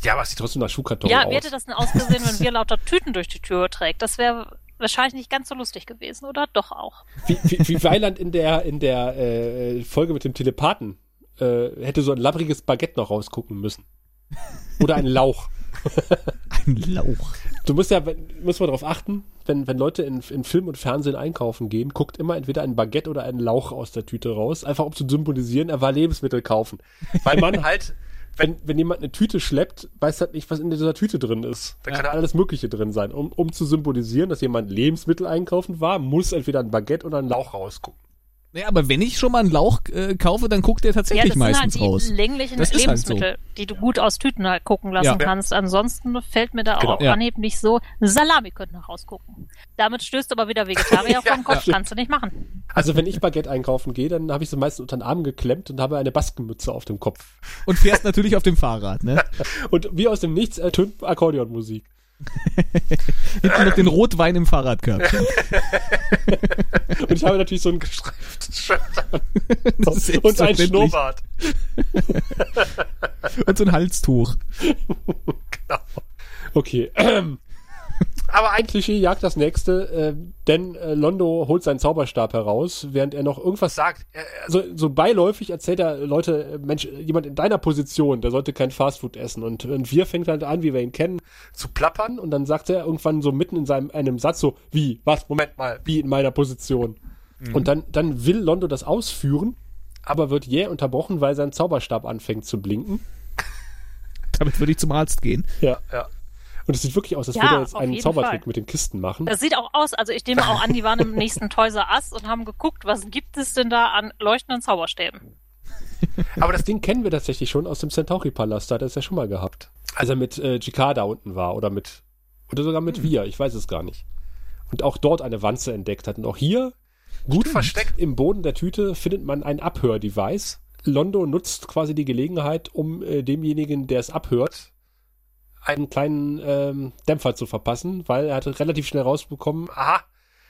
Ja, aber es sieht trotzdem nach Schuhkarton ja, aus. Ja, wie hätte das denn ausgesehen, wenn wir lauter Tüten durch die Tür trägt? Das wäre wahrscheinlich nicht ganz so lustig gewesen, oder? Doch auch. Wie, wie, wie Weiland in der, in der äh, Folge mit dem Telepathen äh, hätte so ein labbriges Baguette noch rausgucken müssen. Oder ein Lauch. ein Lauch. Du musst ja, muss man darauf achten, wenn, wenn Leute in, in Film und Fernsehen einkaufen gehen, guckt immer entweder ein Baguette oder ein Lauch aus der Tüte raus, einfach um zu symbolisieren, er war Lebensmittel kaufen. Weil man halt wenn, wenn jemand eine Tüte schleppt, weiß halt nicht, was in dieser Tüte drin ist. Da kann ja alles Mögliche drin sein. Um, um zu symbolisieren, dass jemand Lebensmittel einkaufen war, muss entweder ein Baguette oder ein Lauch rausgucken. Ja, aber wenn ich schon mal einen Lauch äh, kaufe, dann guckt der tatsächlich ja, das meistens sind halt raus. Die länglichen das Lebensmittel, halt so. die du gut aus Tüten halt gucken lassen ja. kannst. Ansonsten fällt mir da genau. auch ja. nicht so. Salami könnte noch rausgucken. Damit stößt aber wieder Vegetarier ja, vom Kopf. Ja. Kannst du nicht machen. Also wenn ich Baguette einkaufen gehe, dann habe ich sie meistens unter den Arm geklemmt und habe eine Baskenmütze auf dem Kopf. Und fährst natürlich auf dem Fahrrad, ne? und wie aus dem Nichts ertönt Akkordeonmusik. Hinten noch den Rotwein im Fahrradkörbchen. Und ich habe natürlich so ein gestreiftes Shirt an. Und ein Schnurrbart. Und so ein Halstuch. genau. Okay. Aber ein Klischee jagt das nächste, äh, denn äh, Londo holt seinen Zauberstab heraus, während er noch irgendwas sagt. Er, also so beiläufig erzählt er Leute, äh, Mensch, jemand in deiner Position, der sollte kein Fastfood essen. Und, und wir fängt halt an, wie wir ihn kennen, zu plappern. Und dann sagt er irgendwann so mitten in seinem einem Satz so, wie, was, Moment mal, wie in meiner Position. Mhm. Und dann, dann will Londo das ausführen, aber wird jäh unterbrochen, weil sein Zauberstab anfängt zu blinken. Damit würde ich zum Arzt gehen. Ja, ja. Und es sieht wirklich aus, als ja, würde er jetzt einen Zaubertrick Fall. mit den Kisten machen. Das sieht auch aus, also ich nehme auch an, die waren im nächsten Toys R Us und haben geguckt, was gibt es denn da an leuchtenden Zauberstäben. Aber das Ding kennen wir tatsächlich schon aus dem Centauri-Palast, da hat er es ja schon mal gehabt. Als er mit äh, Jikar da unten war oder mit, oder sogar mit hm. Wir, ich weiß es gar nicht. Und auch dort eine Wanze entdeckt hat. Und auch hier, gut Stimmt. versteckt im Boden der Tüte, findet man ein Abhördevice. Londo nutzt quasi die Gelegenheit, um äh, demjenigen, der es abhört, einen kleinen ähm, Dämpfer zu verpassen, weil er hatte relativ schnell rausbekommen, aha,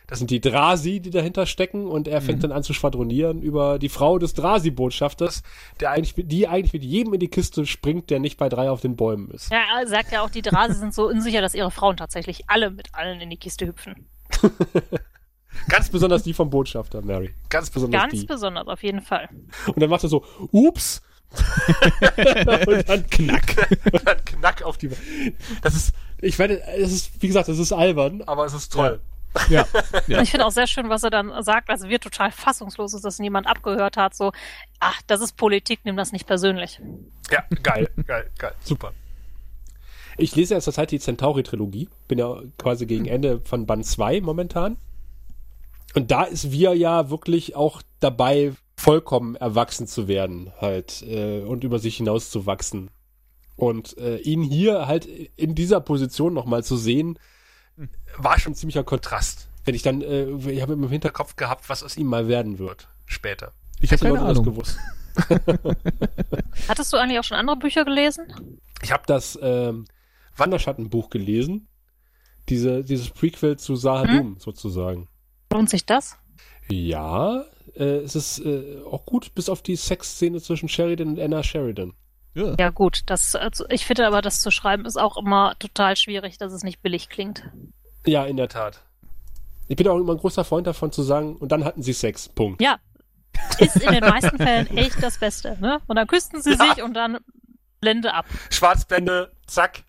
das sind die Drasi, die dahinter stecken und er fängt mhm. dann an zu schwadronieren über die Frau des Drasi-Botschafters, der eigentlich, die eigentlich mit jedem in die Kiste springt, der nicht bei drei auf den Bäumen ist. Ja, er sagt ja auch, die Drasi sind so unsicher, dass ihre Frauen tatsächlich alle mit allen in die Kiste hüpfen. Ganz besonders die vom Botschafter, Mary. Ganz besonders Ganz die. Ganz besonders, auf jeden Fall. Und dann macht er so, ups, und dann knack. und dann knack auf die. Das ist, ich werde, es ist, wie gesagt, es ist albern, aber es ist toll. Ja. ja. Ich finde auch sehr schön, was er dann sagt, also wir total fassungslos ist, dass niemand abgehört hat, so, ach, das ist Politik, nimm das nicht persönlich. Ja, geil, geil, geil, super. Ich lese ja zurzeit die Centauri-Trilogie, bin ja quasi gegen Ende von Band 2 momentan. Und da ist wir ja wirklich auch dabei, vollkommen erwachsen zu werden halt äh, und über sich hinaus zu wachsen. Und äh, ihn hier halt in dieser Position nochmal zu sehen, war schon ein ziemlicher Kontrast. Wenn ich dann, äh, ich habe im Hinterkopf gehabt, was aus ihm mal werden wird später. Ich habe keine Ahnung. gewusst. Hattest du eigentlich auch schon andere Bücher gelesen? Ich habe das ähm, Wanderschattenbuch gelesen. Diese, dieses Prequel zu Sahadum hm? sozusagen. Lohnt sich das? Ja, äh, es ist äh, auch gut, bis auf die Sexszene zwischen Sheridan und Anna Sheridan. Ja, ja gut, das, also ich finde aber, das zu schreiben ist auch immer total schwierig, dass es nicht billig klingt. Ja, in der Tat. Ich bin auch immer ein großer Freund davon zu sagen, und dann hatten sie Sex. Punkt. Ja. Ist in den meisten Fällen echt das Beste, ne? Und dann küssten sie ja. sich und dann Blende ab. Schwarzblende, zack.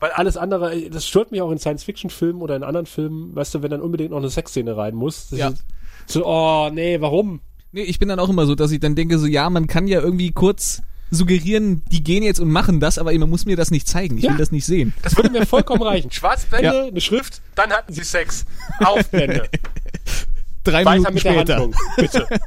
Weil alles andere, das stört mich auch in Science-Fiction-Filmen oder in anderen Filmen, weißt du, wenn dann unbedingt noch eine Sexszene rein muss. Ja. So, oh, nee, warum? Nee, ich bin dann auch immer so, dass ich dann denke, so, ja, man kann ja irgendwie kurz suggerieren, die gehen jetzt und machen das, aber man muss mir das nicht zeigen. Ich ja. will das nicht sehen. Das würde mir vollkommen reichen. Schwarzblende, ja. eine Schrift, dann hatten sie Sex. Aufblende. Drei Weiter Minuten später. Handlung, bitte.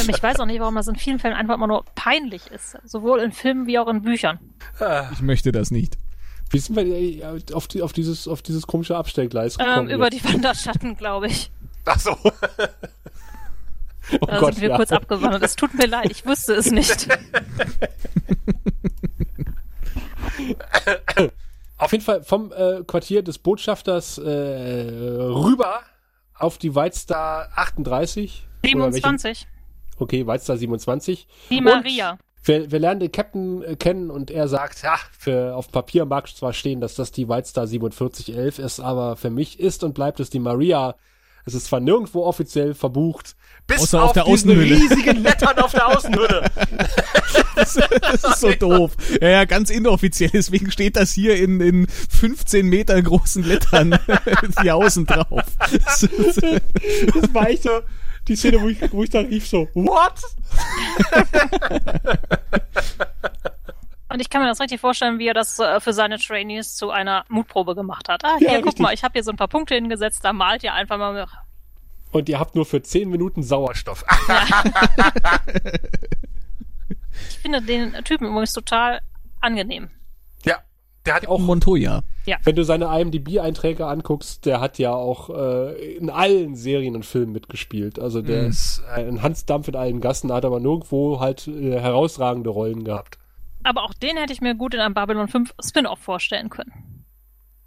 Ähm, ich weiß auch nicht, warum das in vielen Fällen einfach immer nur peinlich ist. Sowohl in Filmen wie auch in Büchern. Ah. Ich möchte das nicht. Wie sind wir äh, auf, die, auf, dieses, auf dieses komische Abstellgleis ähm, gekommen? Ähm, über die Wanderschatten, glaube ich. Ach so. Oh da Gott, sind wir ja. kurz abgewandert. Es tut mir leid, ich wusste es nicht. Auf jeden Fall vom äh, Quartier des Botschafters äh, rüber auf die Whitestar 38. 27. Okay, Whitestar 27. Die Maria. Wir, wir, lernen den Captain äh, kennen und er sagt, ja, für, auf Papier mag zwar stehen, dass das die Whitestar 4711 ist, aber für mich ist und bleibt es die Maria. Es ist zwar nirgendwo offiziell verbucht, bis Außer auf, auf der diesen riesigen Lettern auf der Außenhülle. das, das, ist so doof. Ja, ja, ganz inoffiziell. Deswegen steht das hier in, in 15 Meter großen Lettern die Außen drauf. Das, das war echt so die Szene, wo ich, wo ich dann rief so, what? Und ich kann mir das richtig vorstellen, wie er das äh, für seine Trainees zu einer Mutprobe gemacht hat. Ah, hier, ja, guck richtig. mal, ich habe hier so ein paar Punkte hingesetzt, da malt ihr einfach mal und ihr habt nur für 10 Minuten Sauerstoff. ich finde den Typen übrigens total angenehm. Ja, der hat auch Montoya. Ja. Wenn du seine IMDb-Einträge anguckst, der hat ja auch äh, in allen Serien und Filmen mitgespielt. Also der mhm. ist ein Hans Dampf in allen Gassen, hat aber nirgendwo halt äh, herausragende Rollen gehabt. Aber auch den hätte ich mir gut in einem Babylon 5 Spin-off vorstellen können.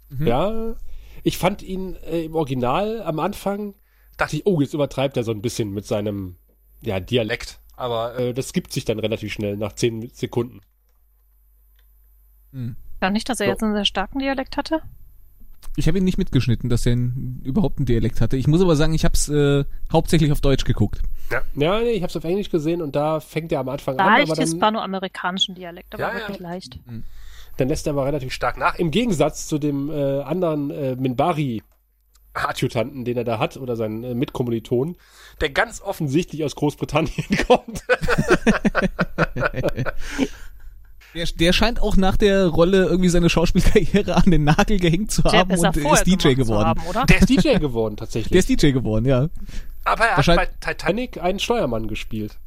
Mhm. Ja, ich fand ihn äh, im Original am Anfang dachte ich, oh, jetzt übertreibt er so ein bisschen mit seinem ja, Dialekt. Aber äh, das gibt sich dann relativ schnell nach zehn Sekunden. Hm. Ja, nicht, dass er so. jetzt einen sehr starken Dialekt hatte? Ich habe ihn nicht mitgeschnitten, dass er einen, überhaupt einen Dialekt hatte. Ich muss aber sagen, ich habe es äh, hauptsächlich auf Deutsch geguckt. Ja, ja nee, ich habe es auf Englisch gesehen und da fängt er am Anfang leicht an. Leicht hispanoamerikanischen Dialekt, aber ja, wirklich ja. leicht. Hm. Dann lässt er aber relativ stark nach. Im Gegensatz zu dem äh, anderen äh, Minbari Adjutanten, den er da hat, oder seinen äh, Mitkommilitonen, der ganz offensichtlich aus Großbritannien kommt. Der, der, scheint auch nach der Rolle irgendwie seine Schauspielkarriere an den Nagel gehängt zu haben und ist DJ geworden. Haben, der ist DJ geworden, tatsächlich. Der ist DJ geworden, ja. Aber er hat bei Titanic einen Steuermann gespielt.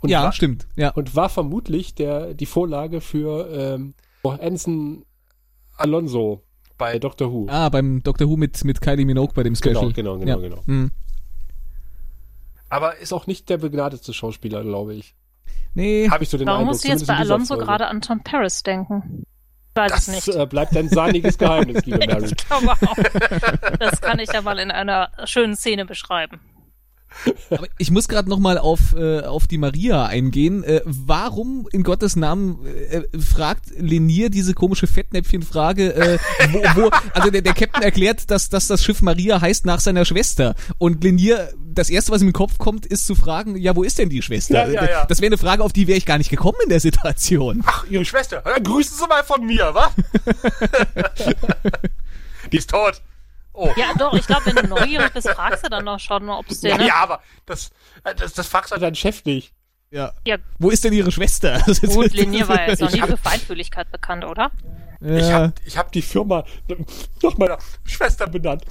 Und ja, war, stimmt. Ja. Und war vermutlich der, die Vorlage für ähm, Ensign Alonso bei Doctor Who. Ah, beim Doctor Who mit, mit Kylie Minogue bei dem Special. Genau, genau, genau, ja. genau. Mhm. Aber ist auch nicht der begnadete Schauspieler, glaube ich. Nee. Habe ich so den Warum Eindruck. musst du jetzt bei Alonso gerade an Tom Paris denken? Weiß das nicht. Äh, bleibt ein sahniges Geheimnis, liebe Mary. ich glaube auch. Das kann ich ja mal in einer schönen Szene beschreiben. Aber ich muss gerade noch mal auf äh, auf die Maria eingehen. Äh, warum in Gottes Namen äh, fragt Lenier diese komische Fettnäpfchenfrage? Äh, wo, wo, also der, der Captain erklärt, dass, dass das Schiff Maria heißt nach seiner Schwester und Lenier das erste, was ihm in den Kopf kommt, ist zu fragen, ja, wo ist denn die Schwester? Ja, ja, ja. Das wäre eine Frage, auf die wäre ich gar nicht gekommen in der Situation. Ach, ihre Schwester. Dann grüßen Sie mal von mir, wa? die ist tot. Oh. Ja, doch, ich glaube, wenn du neugierig bist, fragst du dann noch schon, ob es ja, ne? ja, aber das, das, das fragst du deinen Chef nicht. Ja. ja. Wo ist denn ihre Schwester? Gut, Linier war jetzt noch nie für Feinfühligkeit bekannt, oder? Ja. Ich habe ich hab die Firma nach meiner Schwester benannt.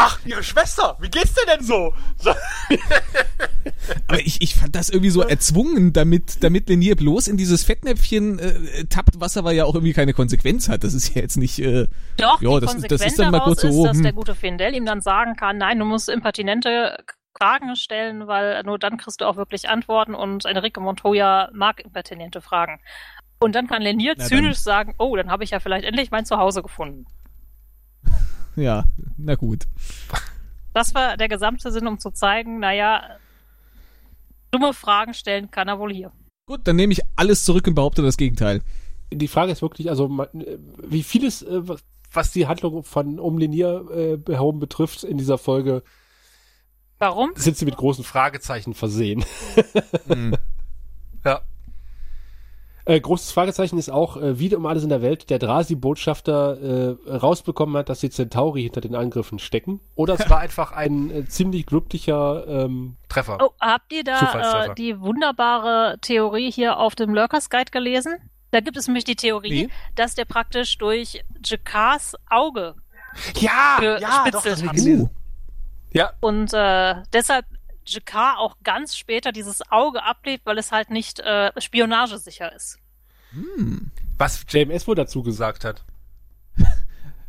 Ach, ihre Schwester, wie geht's dir denn so? so. Aber ich, ich fand das irgendwie so erzwungen, damit, damit Lenier bloß in dieses Fettnäpfchen äh, tappt, was aber ja auch irgendwie keine Konsequenz hat. Das ist ja jetzt nicht. Äh, Doch, ja, die das, Konsequenz das ist dann mal kurz so. Ist, dass der gute Findel ihm dann sagen kann, nein, du musst impertinente Fragen stellen, weil nur dann kriegst du auch wirklich Antworten und Enrique Montoya mag impertinente Fragen. Und dann kann Lenier na zynisch dann. sagen, oh, dann habe ich ja vielleicht endlich mein Zuhause gefunden. Ja, na gut. Das war der gesamte Sinn, um zu zeigen, naja, dumme Fragen stellen kann er wohl hier. Gut, dann nehme ich alles zurück und behaupte das Gegenteil. Die Frage ist wirklich, also wie vieles, äh, was die Handlung von um Linier äh, herum betrifft in dieser Folge, Warum? Sind sie mit großen Fragezeichen versehen. mhm. Ja. Äh, großes Fragezeichen ist auch, äh, wie um alles in der Welt der Drasi-Botschafter äh, rausbekommen hat, dass die Centauri hinter den Angriffen stecken. Oder es war einfach ein äh, ziemlich glücklicher ähm, Treffer. Oh, habt ihr da äh, die wunderbare Theorie hier auf dem Lurkers Guide gelesen? Da gibt es nämlich die Theorie, nee. dass der praktisch durch Jakars Auge ja, ja, doch, das hat. Uh. Ja. Und äh, deshalb Jakar auch ganz später dieses Auge ablegt, weil es halt nicht äh, spionagesicher ist. Hm. Was JMS wohl dazu gesagt hat.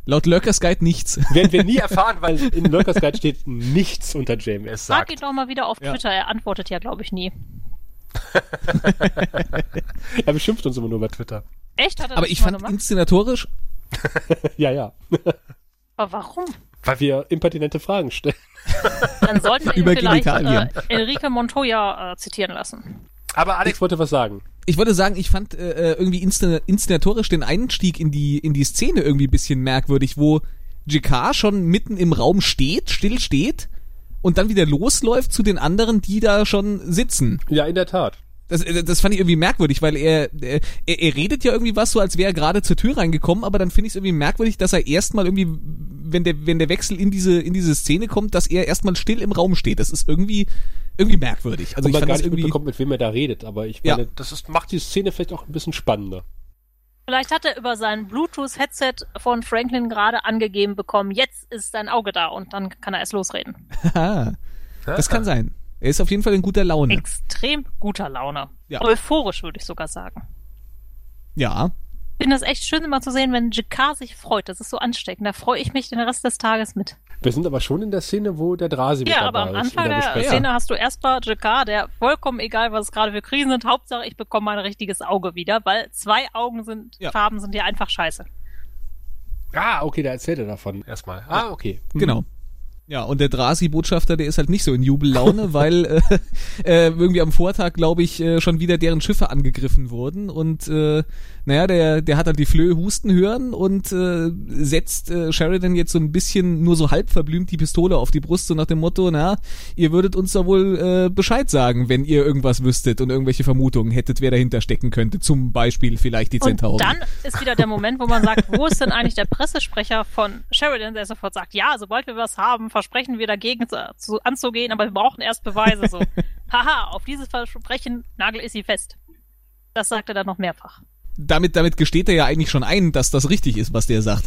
Laut Lurkers Guide nichts. Werden wir nie erfahren, weil in Lurkers Guide steht nichts unter JMS sagt. Frag ihn doch mal wieder auf Twitter, ja. er antwortet ja, glaube ich, nie. er beschimpft uns immer nur bei Twitter. Echt? Hat er Aber ich fand gemacht? inszenatorisch. ja, ja. Aber warum? Weil wir impertinente Fragen stellen. Dann sollten wir Über vielleicht äh, Enrique Montoya äh, zitieren lassen. Aber Alex ich, wollte was sagen. Ich wollte sagen, ich fand äh, äh irgendwie inszenatorisch den Einstieg in die in die Szene irgendwie ein bisschen merkwürdig, wo JK schon mitten im Raum steht, still steht und dann wieder losläuft zu den anderen, die da schon sitzen. Ja, in der Tat. Das, äh, das fand ich irgendwie merkwürdig, weil er, er, er redet ja irgendwie was so, als wäre er gerade zur Tür reingekommen, aber dann finde ich es irgendwie merkwürdig, dass er erstmal irgendwie, wenn der, wenn der Wechsel in diese, in diese Szene kommt, dass er erstmal still im Raum steht. Das ist irgendwie, irgendwie merkwürdig. Also Und man ich fand gar nicht irgendwie mitbekommt, mit wem er da redet, aber ich meine, ja. das ist, macht die Szene vielleicht auch ein bisschen spannender. Vielleicht hat er über sein Bluetooth-Headset von Franklin gerade angegeben bekommen, jetzt ist sein Auge da und dann kann er erst losreden. das kann sein. Er ist auf jeden Fall in guter Laune. Extrem guter Laune. Ja. Euphorisch, würde ich sogar sagen. Ja. Ich finde das echt schön, immer zu sehen, wenn JK sich freut. Das ist so ansteckend. Da freue ich mich den Rest des Tages mit. Wir sind aber schon in der Szene, wo der Drasi ja, mit dabei ist. Ja, aber am Anfang der, der Szene hast du erstmal JK, der vollkommen egal, was es gerade für Krisen sind. Hauptsache, ich bekomme mein richtiges Auge wieder, weil zwei Augen sind, ja. Farben sind ja einfach scheiße. Ah, okay, da erzählt er davon erstmal. Ah, okay. Mhm. Genau. Ja, und der Drasi-Botschafter, der ist halt nicht so in Jubellaune, weil äh, äh, irgendwie am Vortag, glaube ich, äh, schon wieder deren Schiffe angegriffen wurden. Und äh, naja, der, der hat dann die Flöhe husten hören und äh, setzt äh, Sheridan jetzt so ein bisschen nur so halb verblümt die Pistole auf die Brust, so nach dem Motto, na, ihr würdet uns da wohl äh, Bescheid sagen, wenn ihr irgendwas wüsstet und irgendwelche Vermutungen hättet, wer dahinter stecken könnte. Zum Beispiel vielleicht die Zentauri. Und dann ist wieder der Moment, wo man sagt, wo ist denn eigentlich der Pressesprecher von Sheridan, der sofort sagt, ja, sobald wir was haben, versprechen wir dagegen zu, zu, anzugehen, aber wir brauchen erst Beweise. So, haha, auf dieses Versprechen nagel ist sie fest. Das sagt er dann noch mehrfach. Damit, damit gesteht er ja eigentlich schon ein, dass das richtig ist, was der sagt.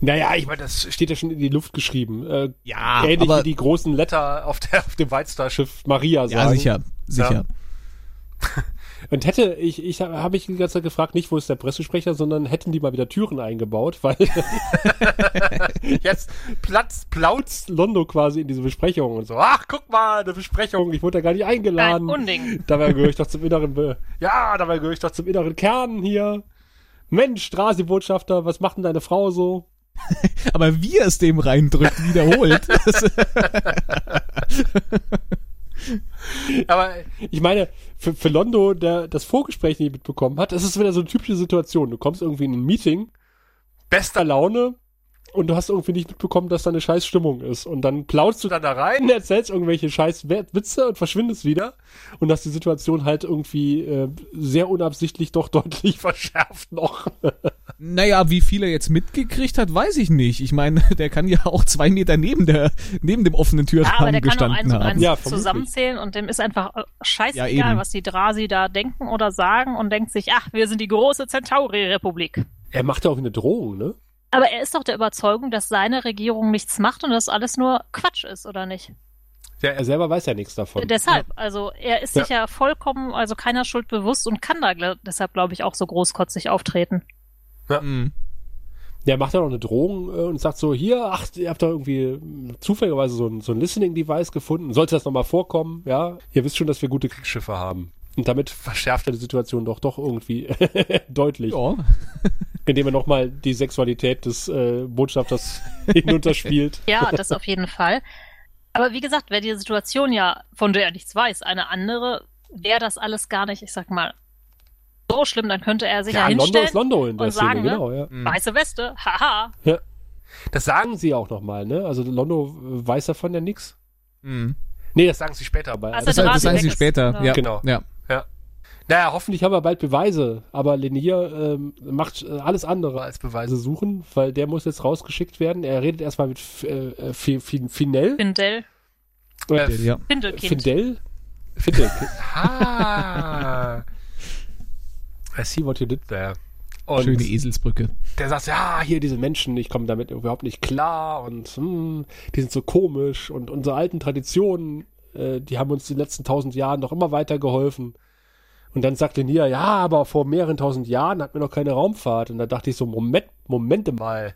Naja, ich meine, das steht ja schon in die Luft geschrieben. Äh, ja, ähnlich aber, wie die großen Letter auf, der, auf dem White Star Schiff Maria sagen. Ja, sicher, sicher. Ja. Und hätte, ich, ich habe mich die ganze Zeit gefragt, nicht wo ist der Pressesprecher, sondern hätten die mal wieder Türen eingebaut, weil jetzt platzt, plautzt Londo quasi in diese Besprechung und so, ach, guck mal, eine Besprechung, ich wurde da gar nicht eingeladen. Ein Unding. Dabei gehöre ich doch zum inneren, Be ja, dabei gehöre ich doch zum inneren Kern hier. Mensch, Strasi-Botschafter, was macht denn deine Frau so? Aber wie er es dem reindrückt, wiederholt. Aber ich meine, für, für Londo, der das Vorgespräch nicht mitbekommen hat, ist wieder so eine typische Situation. Du kommst irgendwie in ein Meeting, bester Laune, und du hast irgendwie nicht mitbekommen, dass da eine scheiß Stimmung ist. Und dann plaudst du dann da rein, erzählst irgendwelche scheiß Witze und verschwindest wieder und hast die Situation halt irgendwie äh, sehr unabsichtlich doch deutlich verschärft noch. Naja, wie viel er jetzt mitgekriegt hat, weiß ich nicht. Ich meine, der kann ja auch zwei Meter neben der, neben dem offenen Türrahmen ja, gestanden haben. Eins ja, zusammenzählen und dem ist einfach äh, scheißegal, ja, was die Drasi da denken oder sagen und denkt sich, ach, wir sind die große Centauri-Republik. Er macht ja auch eine Drohung, ne? Aber er ist doch der Überzeugung, dass seine Regierung nichts macht und dass alles nur Quatsch ist, oder nicht? Ja, er selber weiß ja nichts davon. Deshalb, ja. also er ist sich ja vollkommen, also keiner Schuld bewusst und kann da deshalb, glaube ich, auch so großkotzig auftreten. Ja. Mhm. Ja, macht ja noch eine Drohung äh, und sagt so, hier, ach, ihr habt da irgendwie zufälligerweise so ein, so ein Listening-Device gefunden. Sollte das nochmal vorkommen, ja? Ihr wisst schon, dass wir gute Kriegsschiffe haben. Und damit verschärft er die Situation doch doch irgendwie deutlich. Ja. Indem er nochmal die Sexualität des äh, Botschafters hinunterspielt. Ja, das auf jeden Fall. Aber wie gesagt, wäre die Situation ja, von der er nichts weiß, eine andere, wäre das alles gar nicht, ich sag mal, so schlimm, dann könnte er sich ja, ja hinstellen Londo ist Londo in der und Szene, sagen, ne, genau, ja. Mhm. weiße Weste, haha. Ja. Das sagen sie auch nochmal, ne? Also Londo weiß davon ja nichts. Mhm. Nee, das sagen sie später. Aber also das, das sagen sie später, ja. Genau. Ja. ja. Naja, hoffentlich haben wir bald Beweise, aber Lenier ähm, macht äh, alles andere als Beweise suchen, weil der muss jetzt rausgeschickt werden. Er redet erstmal mit äh, äh Finell. Findel. Äh, ja. Findelkind. Findel? Findelkind. ah. I see what you did there. Und Schöne Eselsbrücke. Der sagt, ja, hier diese Menschen, ich komme damit überhaupt nicht klar und hm, die sind so komisch und unsere alten Traditionen, äh, die haben uns die letzten tausend Jahren noch immer weitergeholfen. Und dann sagt Lenia, ja, aber vor mehreren tausend Jahren hatten wir noch keine Raumfahrt. Und da dachte ich so, Moment, Momente mal.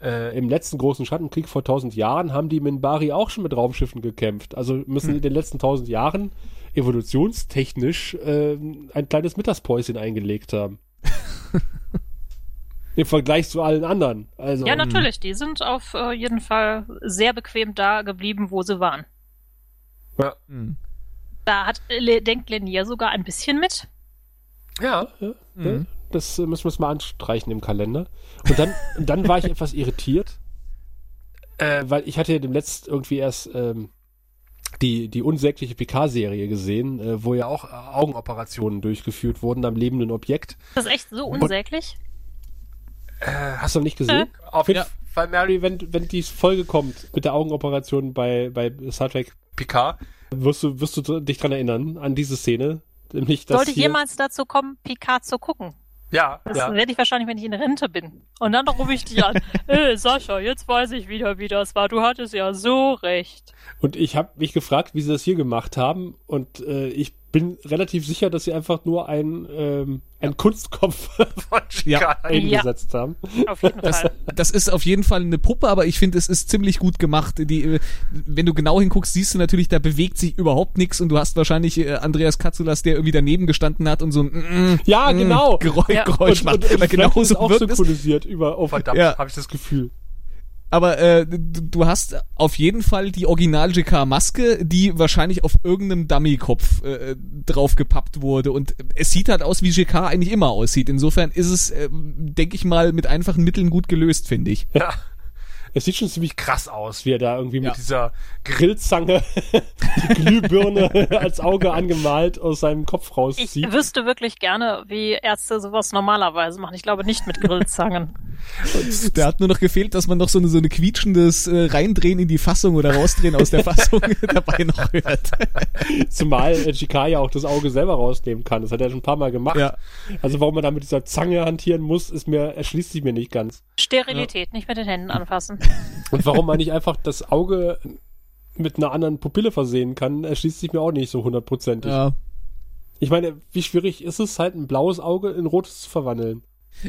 Äh, Im letzten großen Schattenkrieg vor tausend Jahren haben die Minbari auch schon mit Raumschiffen gekämpft. Also müssen hm. in den letzten tausend Jahren evolutionstechnisch äh, ein kleines Mittagspäuschen eingelegt haben. Im Vergleich zu allen anderen. Also, ja, natürlich. Die sind auf äh, jeden Fall sehr bequem da geblieben, wo sie waren. Ja. Hm. Da hat, denkt Lenier sogar ein bisschen mit. Ja, ja, mhm. Das äh, müssen wir es mal anstreichen im Kalender. Und dann, dann war ich etwas irritiert, äh, weil ich hatte ja dem letzten irgendwie erst ähm, die, die unsägliche PK-Serie gesehen, äh, wo ja auch Augenoperationen durchgeführt wurden am lebenden Objekt. Das ist echt so unsäglich? Und, äh, hast du noch nicht gesehen? Äh? Auf jeden ja. Fall, Mary, wenn, wenn die Folge kommt mit der Augenoperation bei, bei Star Trek PK, wirst du, wirst du dich dran erinnern, an diese Szene. Nämlich, dass Sollte ich jemals dazu kommen, Picard zu gucken? Ja. Das ja. werde ich wahrscheinlich, wenn ich in Rente bin. Und dann rufe ich dich an. äh, Sascha, jetzt weiß ich wieder, wie das war. Du hattest ja so recht. Und ich habe mich gefragt, wie sie das hier gemacht haben. Und äh, ich bin relativ sicher, dass sie einfach nur ein, ähm, ein Kunstkopf von ja. eingesetzt ja. haben. Auf jeden das, Fall. Das ist auf jeden Fall eine Puppe, aber ich finde, es ist ziemlich gut gemacht. Die, äh, wenn du genau hinguckst, siehst du natürlich, da bewegt sich überhaupt nichts und du hast wahrscheinlich äh, Andreas Katzulas, der irgendwie daneben gestanden hat und so ein mm, ja, mm, genau. Geräusch, ja. Geräusch macht. Und, und, und genau so auch synchronisiert über, oh verdammt, ja. habe ich das Gefühl. Aber äh, du hast auf jeden Fall die Original GK Maske, die wahrscheinlich auf irgendeinem Dummy-Kopf äh, draufgepappt wurde. Und es sieht halt aus, wie GK eigentlich immer aussieht. Insofern ist es, äh, denke ich mal, mit einfachen Mitteln gut gelöst, finde ich. Ja es sieht schon ziemlich krass aus, wie er da irgendwie ja. mit dieser Grillzange die Glühbirne als Auge angemalt aus seinem Kopf rauszieht. Ich wüsste wirklich gerne, wie Ärzte sowas normalerweise machen. Ich glaube nicht mit Grillzangen. Der hat nur noch gefehlt, dass man noch so eine, so eine quietschendes äh, Reindrehen in die Fassung oder Rausdrehen aus der Fassung dabei noch hört. Zumal äh, ja auch das Auge selber rausnehmen kann. Das hat er schon ein paar Mal gemacht. Ja. Also warum man da mit dieser Zange hantieren muss, ist mir, erschließt sich mir nicht ganz. Sterilität, ja. nicht mit den Händen anfassen. Und warum man nicht einfach das Auge mit einer anderen Pupille versehen kann, erschließt sich mir auch nicht so hundertprozentig. Ja. Ich meine, wie schwierig ist es halt, ein blaues Auge in rotes zu verwandeln?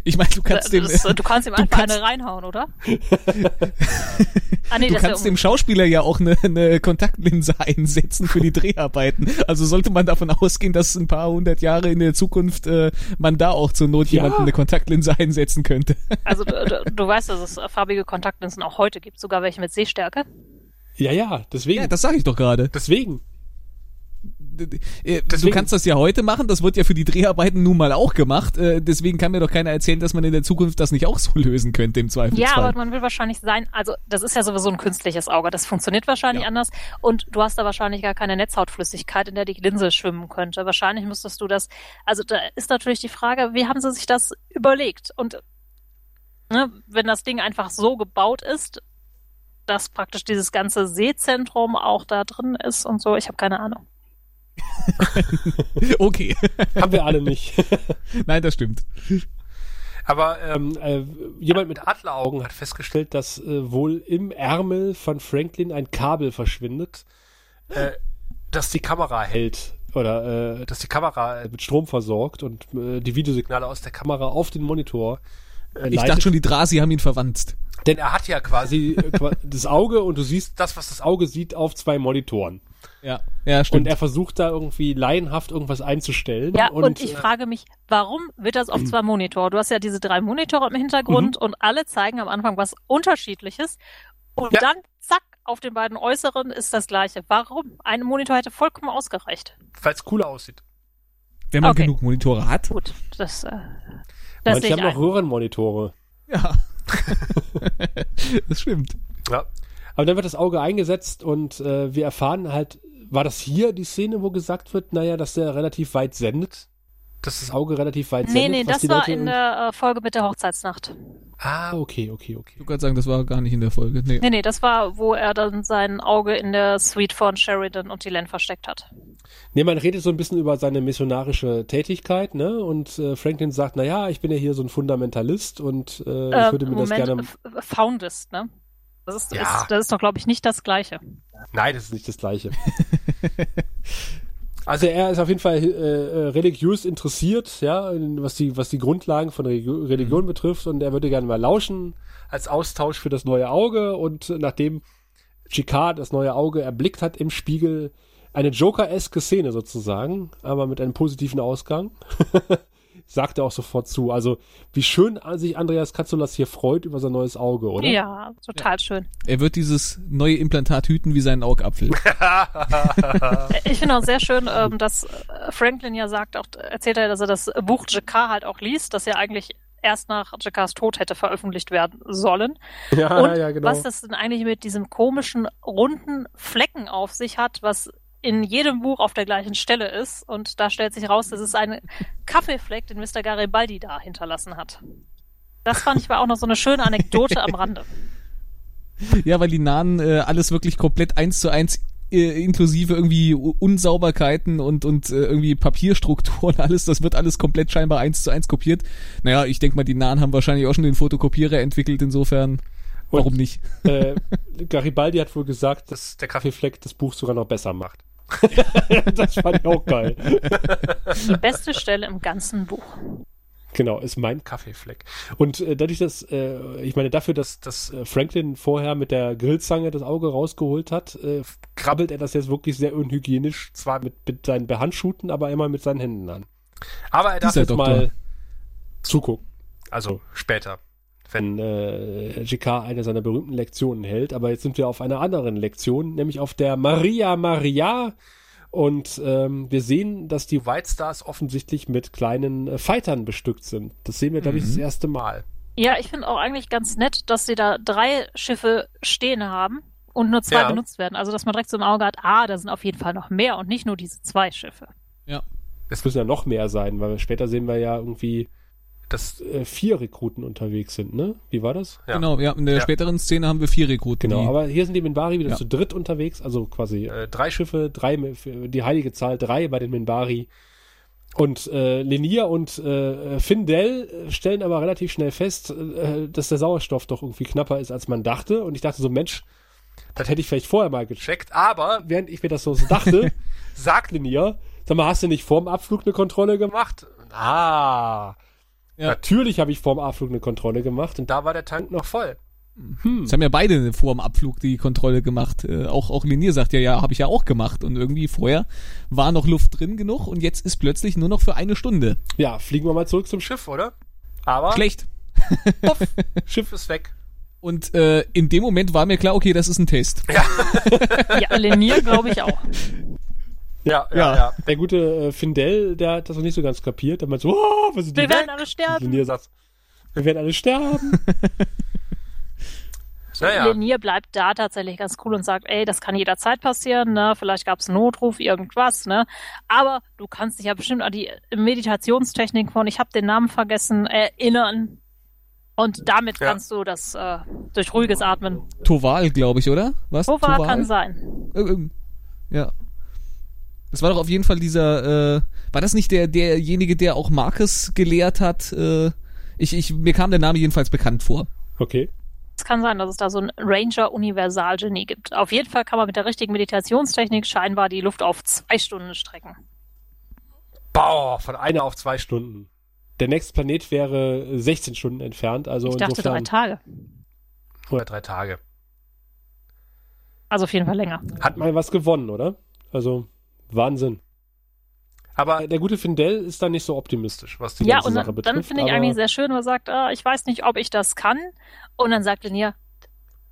Ich meine, du kannst dem. Das, du kannst ihm einfach kannst, eine reinhauen, oder? ah, nee, du kannst dem Schauspieler ja auch eine, eine Kontaktlinse einsetzen für die Dreharbeiten. Also sollte man davon ausgehen, dass ein paar hundert Jahre in der Zukunft äh, man da auch zur Not ja. jemanden eine Kontaktlinse einsetzen könnte. Also du, du, du weißt, dass es farbige Kontaktlinsen auch heute gibt, sogar welche mit Sehstärke. Ja, ja, deswegen. Ja, das sage ich doch gerade. Deswegen. Äh, deswegen, du kannst das ja heute machen, das wird ja für die Dreharbeiten nun mal auch gemacht. Äh, deswegen kann mir doch keiner erzählen, dass man in der Zukunft das nicht auch so lösen könnte im Zweifelsfall. Ja, aber man will wahrscheinlich sein, also das ist ja sowieso ein künstliches Auge, das funktioniert wahrscheinlich ja. anders und du hast da wahrscheinlich gar keine Netzhautflüssigkeit, in der die Linse schwimmen könnte. Wahrscheinlich müsstest du das, also da ist natürlich die Frage, wie haben sie sich das überlegt? Und ne, wenn das Ding einfach so gebaut ist, dass praktisch dieses ganze Sehzentrum auch da drin ist und so, ich habe keine Ahnung. okay. Haben wir alle nicht. Nein, das stimmt. Aber ähm, äh, jemand mit Adleraugen hat festgestellt, dass äh, wohl im Ärmel von Franklin ein Kabel verschwindet, äh, das die Kamera hält oder äh, dass die Kamera mit Strom versorgt und äh, die Videosignale aus der Kamera auf den Monitor äh, Ich dachte schon, die Drasi haben ihn verwandt. Denn er hat ja quasi äh, das Auge und du siehst das, was das Auge sieht, auf zwei Monitoren. Ja, ja, stimmt. Und er versucht da irgendwie laienhaft irgendwas einzustellen. Ja, und, und ich äh, frage mich, warum wird das auf zwei Monitore? Du hast ja diese drei Monitore im Hintergrund mhm. und alle zeigen am Anfang was Unterschiedliches. Und ja. dann, zack, auf den beiden äußeren ist das gleiche. Warum? Ein Monitor hätte vollkommen ausgereicht. Weil es cooler aussieht. Wenn man okay. genug Monitore hat. Gut, das, äh, das Manche haben noch Röhrenmonitore. Ja. das stimmt. Ja. Aber dann wird das Auge eingesetzt und äh, wir erfahren halt, war das hier die Szene, wo gesagt wird, naja, dass der relativ weit sendet? Dass das Auge relativ weit nee, sendet? Nee, nee, das war Leute in der äh, Folge mit der Hochzeitsnacht. Ah, okay, okay, okay. Du kannst sagen, das war gar nicht in der Folge. Nee. nee, nee, das war, wo er dann sein Auge in der Suite von Sheridan und Dylan versteckt hat. Nee, man redet so ein bisschen über seine missionarische Tätigkeit, ne? Und äh, Franklin sagt, naja, ich bin ja hier so ein Fundamentalist und äh, äh ich würde mir Moment, das gerne. Foundist, ne? Das ist, ja. ist, das ist doch, glaube ich, nicht das Gleiche. Nein, das ist nicht das Gleiche. also er ist auf jeden Fall äh, äh, religiös interessiert, ja, was die, was die Grundlagen von Religion mhm. betrifft und er würde gerne mal lauschen als Austausch für das neue Auge und nachdem Chicard das neue Auge erblickt hat im Spiegel, eine Joker-eske Szene sozusagen, aber mit einem positiven Ausgang. sagt er auch sofort zu. Also, wie schön sich Andreas Katzulas hier freut über sein neues Auge, oder? Ja, total ja. schön. Er wird dieses neue Implantat hüten wie seinen Augapfel. ich finde auch sehr schön, ähm, dass Franklin ja sagt, auch erzählt er, dass er das Buch Jakar halt auch liest, das ja eigentlich erst nach Jakars Tod hätte veröffentlicht werden sollen. Ja, Und ja, genau. was das denn eigentlich mit diesem komischen runden Flecken auf sich hat, was in jedem Buch auf der gleichen Stelle ist. Und da stellt sich raus, dass es ein Kaffeefleck, den Mr. Garibaldi da hinterlassen hat. Das fand ich war auch noch so eine schöne Anekdote am Rande. Ja, weil die Nahen äh, alles wirklich komplett eins zu eins äh, inklusive irgendwie Unsauberkeiten und und äh, irgendwie Papierstrukturen alles, das wird alles komplett scheinbar eins zu eins kopiert. Naja, ich denke mal, die Nahen haben wahrscheinlich auch schon den Fotokopierer entwickelt, insofern warum nicht? Äh, Garibaldi hat wohl gesagt, dass der Kaffeefleck das Buch sogar noch besser macht. das fand ich auch geil. Die beste Stelle im ganzen Buch. Genau, ist mein Kaffeefleck. Und äh, dadurch, dass, äh, ich meine, dafür, dass, dass äh, Franklin vorher mit der Grillzange das Auge rausgeholt hat, äh, krabbelt er das jetzt wirklich sehr unhygienisch, zwar mit, mit seinen Behandschuhten, aber immer mit seinen Händen an. Aber er darf jetzt Doktor. mal zugucken. Also später wenn äh, GK eine seiner berühmten Lektionen hält. Aber jetzt sind wir auf einer anderen Lektion, nämlich auf der Maria Maria. Und ähm, wir sehen, dass die White Stars offensichtlich mit kleinen äh, Fightern bestückt sind. Das sehen wir, glaube ich, das mhm. erste Mal. Ja, ich finde auch eigentlich ganz nett, dass sie da drei Schiffe stehen haben und nur zwei ja. benutzt werden. Also, dass man direkt so im Auge hat, ah, da sind auf jeden Fall noch mehr und nicht nur diese zwei Schiffe. Ja. Es müssen ja noch mehr sein, weil später sehen wir ja irgendwie dass äh, vier Rekruten unterwegs sind, ne? Wie war das? Ja. Genau, ja, in der ja. späteren Szene haben wir vier Rekruten. Genau, aber hier sind die Minbari wieder ja. zu dritt unterwegs, also quasi äh, drei Schiffe, drei, die heilige Zahl drei bei den Minbari. Und äh, Lenier und äh, Findel stellen aber relativ schnell fest, äh, dass der Sauerstoff doch irgendwie knapper ist, als man dachte. Und ich dachte so, Mensch, das hätte ich vielleicht vorher mal gecheckt. Aber während ich mir das so dachte, sagt Lenier, sag mal, hast du nicht vorm Abflug eine Kontrolle gemacht? Ah, ja. Natürlich habe ich vorm Abflug eine Kontrolle gemacht und da war der Tank noch voll. Hm. Das haben ja beide vor dem Abflug die Kontrolle gemacht. Äh, auch auch Linier sagt ja, ja, habe ich ja auch gemacht. Und irgendwie vorher war noch Luft drin genug und jetzt ist plötzlich nur noch für eine Stunde. Ja, fliegen wir mal zurück zum Schiff, oder? Aber schlecht. Puff, Schiff ist weg. Und äh, in dem Moment war mir klar, okay, das ist ein Test. Ja, ja Linier glaube ich auch. Ja, ja, ja. Der gute äh, Findel, der hat das noch nicht so ganz kapiert. Der meint so, oh, was die Wir weg? werden alle sterben. Lenier sagt, wir werden alle sterben. naja. Lenier bleibt da tatsächlich ganz cool und sagt, ey, das kann jederzeit passieren, ne? Vielleicht gab es einen Notruf, irgendwas, ne? Aber du kannst dich ja bestimmt an die Meditationstechnik von, ich habe den Namen vergessen, erinnern. Und damit ja. kannst du das äh, durch ruhiges Atmen. Toval, glaube ich, oder? Was? Toval, Toval? kann sein. Ja. Das war doch auf jeden Fall dieser, äh, war das nicht der, derjenige, der auch Marcus gelehrt hat? Äh, ich, ich, mir kam der Name jedenfalls bekannt vor. Okay. Es kann sein, dass es da so ein Ranger Universal Genie gibt. Auf jeden Fall kann man mit der richtigen Meditationstechnik scheinbar die Luft auf zwei Stunden strecken. Boah, von einer auf zwei Stunden. Der nächste Planet wäre 16 Stunden entfernt, also ich dachte insofern, drei Tage. Oder drei Tage. Also auf jeden Fall länger. Hat mal was gewonnen, oder? Also, Wahnsinn. Aber der gute Findel ist da nicht so optimistisch, was die ja, ganze und Sache dann, betrifft. dann finde ich eigentlich sehr schön, wo er sagt, ah, ich weiß nicht, ob ich das kann. Und dann sagt Linier,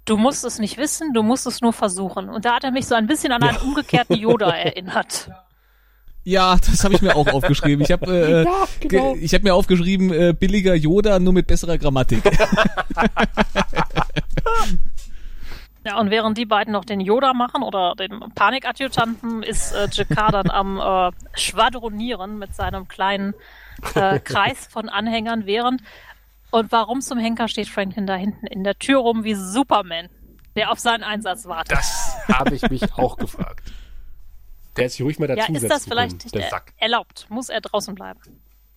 du musst es nicht wissen, du musst es nur versuchen. Und da hat er mich so ein bisschen an einen umgekehrten Yoda erinnert. Ja, das habe ich mir auch aufgeschrieben. Ich habe äh, Ja, genau. ge- ich habe mir aufgeschrieben äh, billiger Yoda nur mit besserer Grammatik. Ja, und während die beiden noch den Yoda machen oder den Panikadjutanten, ist äh, Jakar dann am äh, Schwadronieren mit seinem kleinen äh, Kreis von Anhängern während. Und warum zum Henker steht Franklin da hinten in der Tür rum wie Superman, der auf seinen Einsatz wartet? Das habe ich mich auch gefragt. Der ist sich ruhig mal ja, dazusetzen ist das vielleicht können, nicht er erlaubt? Muss er draußen bleiben?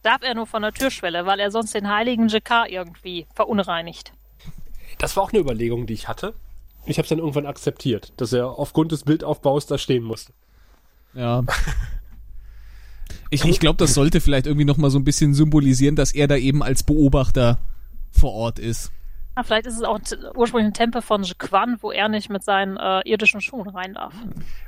Darf er nur von der Türschwelle, weil er sonst den heiligen Jakar irgendwie verunreinigt? Das war auch eine Überlegung, die ich hatte. Ich habe es dann irgendwann akzeptiert, dass er aufgrund des Bildaufbaus da stehen musste. Ja. Ich, ich glaube, das sollte vielleicht irgendwie noch mal so ein bisschen symbolisieren, dass er da eben als Beobachter vor Ort ist. Ja, vielleicht ist es auch ursprünglich ein Tempel von Jequan, wo er nicht mit seinen äh, irdischen Schuhen rein darf.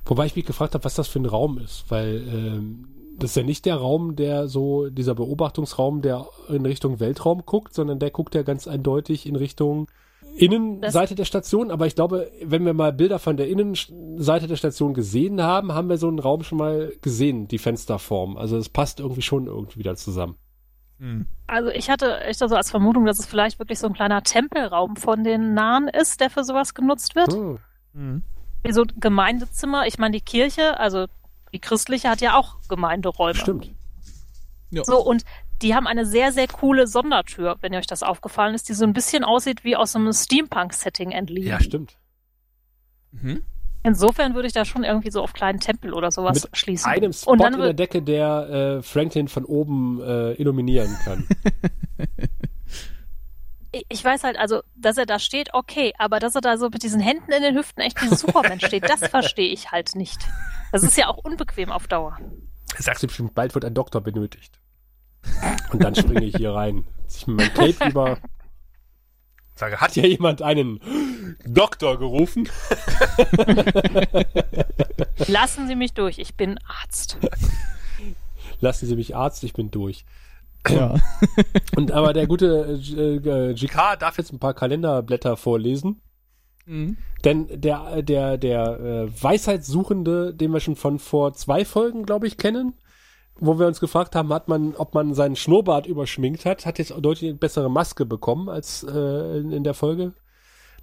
Wobei ich mich gefragt habe, was das für ein Raum ist, weil ähm, das ist ja nicht der Raum, der so, dieser Beobachtungsraum, der in Richtung Weltraum guckt, sondern der guckt ja ganz eindeutig in Richtung Innenseite der Station. Aber ich glaube, wenn wir mal Bilder von der Innenseite der Station gesehen haben, haben wir so einen Raum schon mal gesehen, die Fensterform. Also es passt irgendwie schon irgendwie wieder zusammen. Also ich hatte echt so als Vermutung, dass es vielleicht wirklich so ein kleiner Tempelraum von den Nahen ist, der für sowas genutzt wird. Hm. Wie so ein Gemeindezimmer. Ich meine, die Kirche, also die christliche, hat ja auch Gemeinderäume. Stimmt. So, und die haben eine sehr, sehr coole Sondertür, wenn ihr euch das aufgefallen ist, die so ein bisschen aussieht wie aus einem Steampunk-Setting entliehen. Ja, stimmt. Mhm. Insofern würde ich da schon irgendwie so auf kleinen Tempel oder sowas Mit schließen. einem Spot und dann in der Decke, der äh, Franklin von oben äh, illuminieren kann. ich- ich weiß halt, also, dass er da steht, okay, aber dass er da so mit diesen Händen in den Hüften echt wie ein Superman steht, das verstehe ich halt nicht. Das ist ja auch unbequem auf Dauer. Sagst du bestimmt, bald wird ein Doktor benötigt. Und dann springe ich hier rein. Zieh mir mein Cape über. Sage, hat ja jemand einen Doktor gerufen? Lassen Sie mich durch, ich bin Arzt. Lassen Sie mich Arzt, ich bin durch. Ja. Und aber der gute äh, äh, GK darf jetzt ein paar Kalenderblätter vorlesen. Mhm. Denn der, der, der äh, Weisheitssuchende, den wir schon von vor zwei Folgen, glaube ich, kennen, wo wir uns gefragt haben, hat man, ob man seinen Schnurrbart überschminkt hat, hat jetzt deutlich eine bessere Maske bekommen als äh, in, in der Folge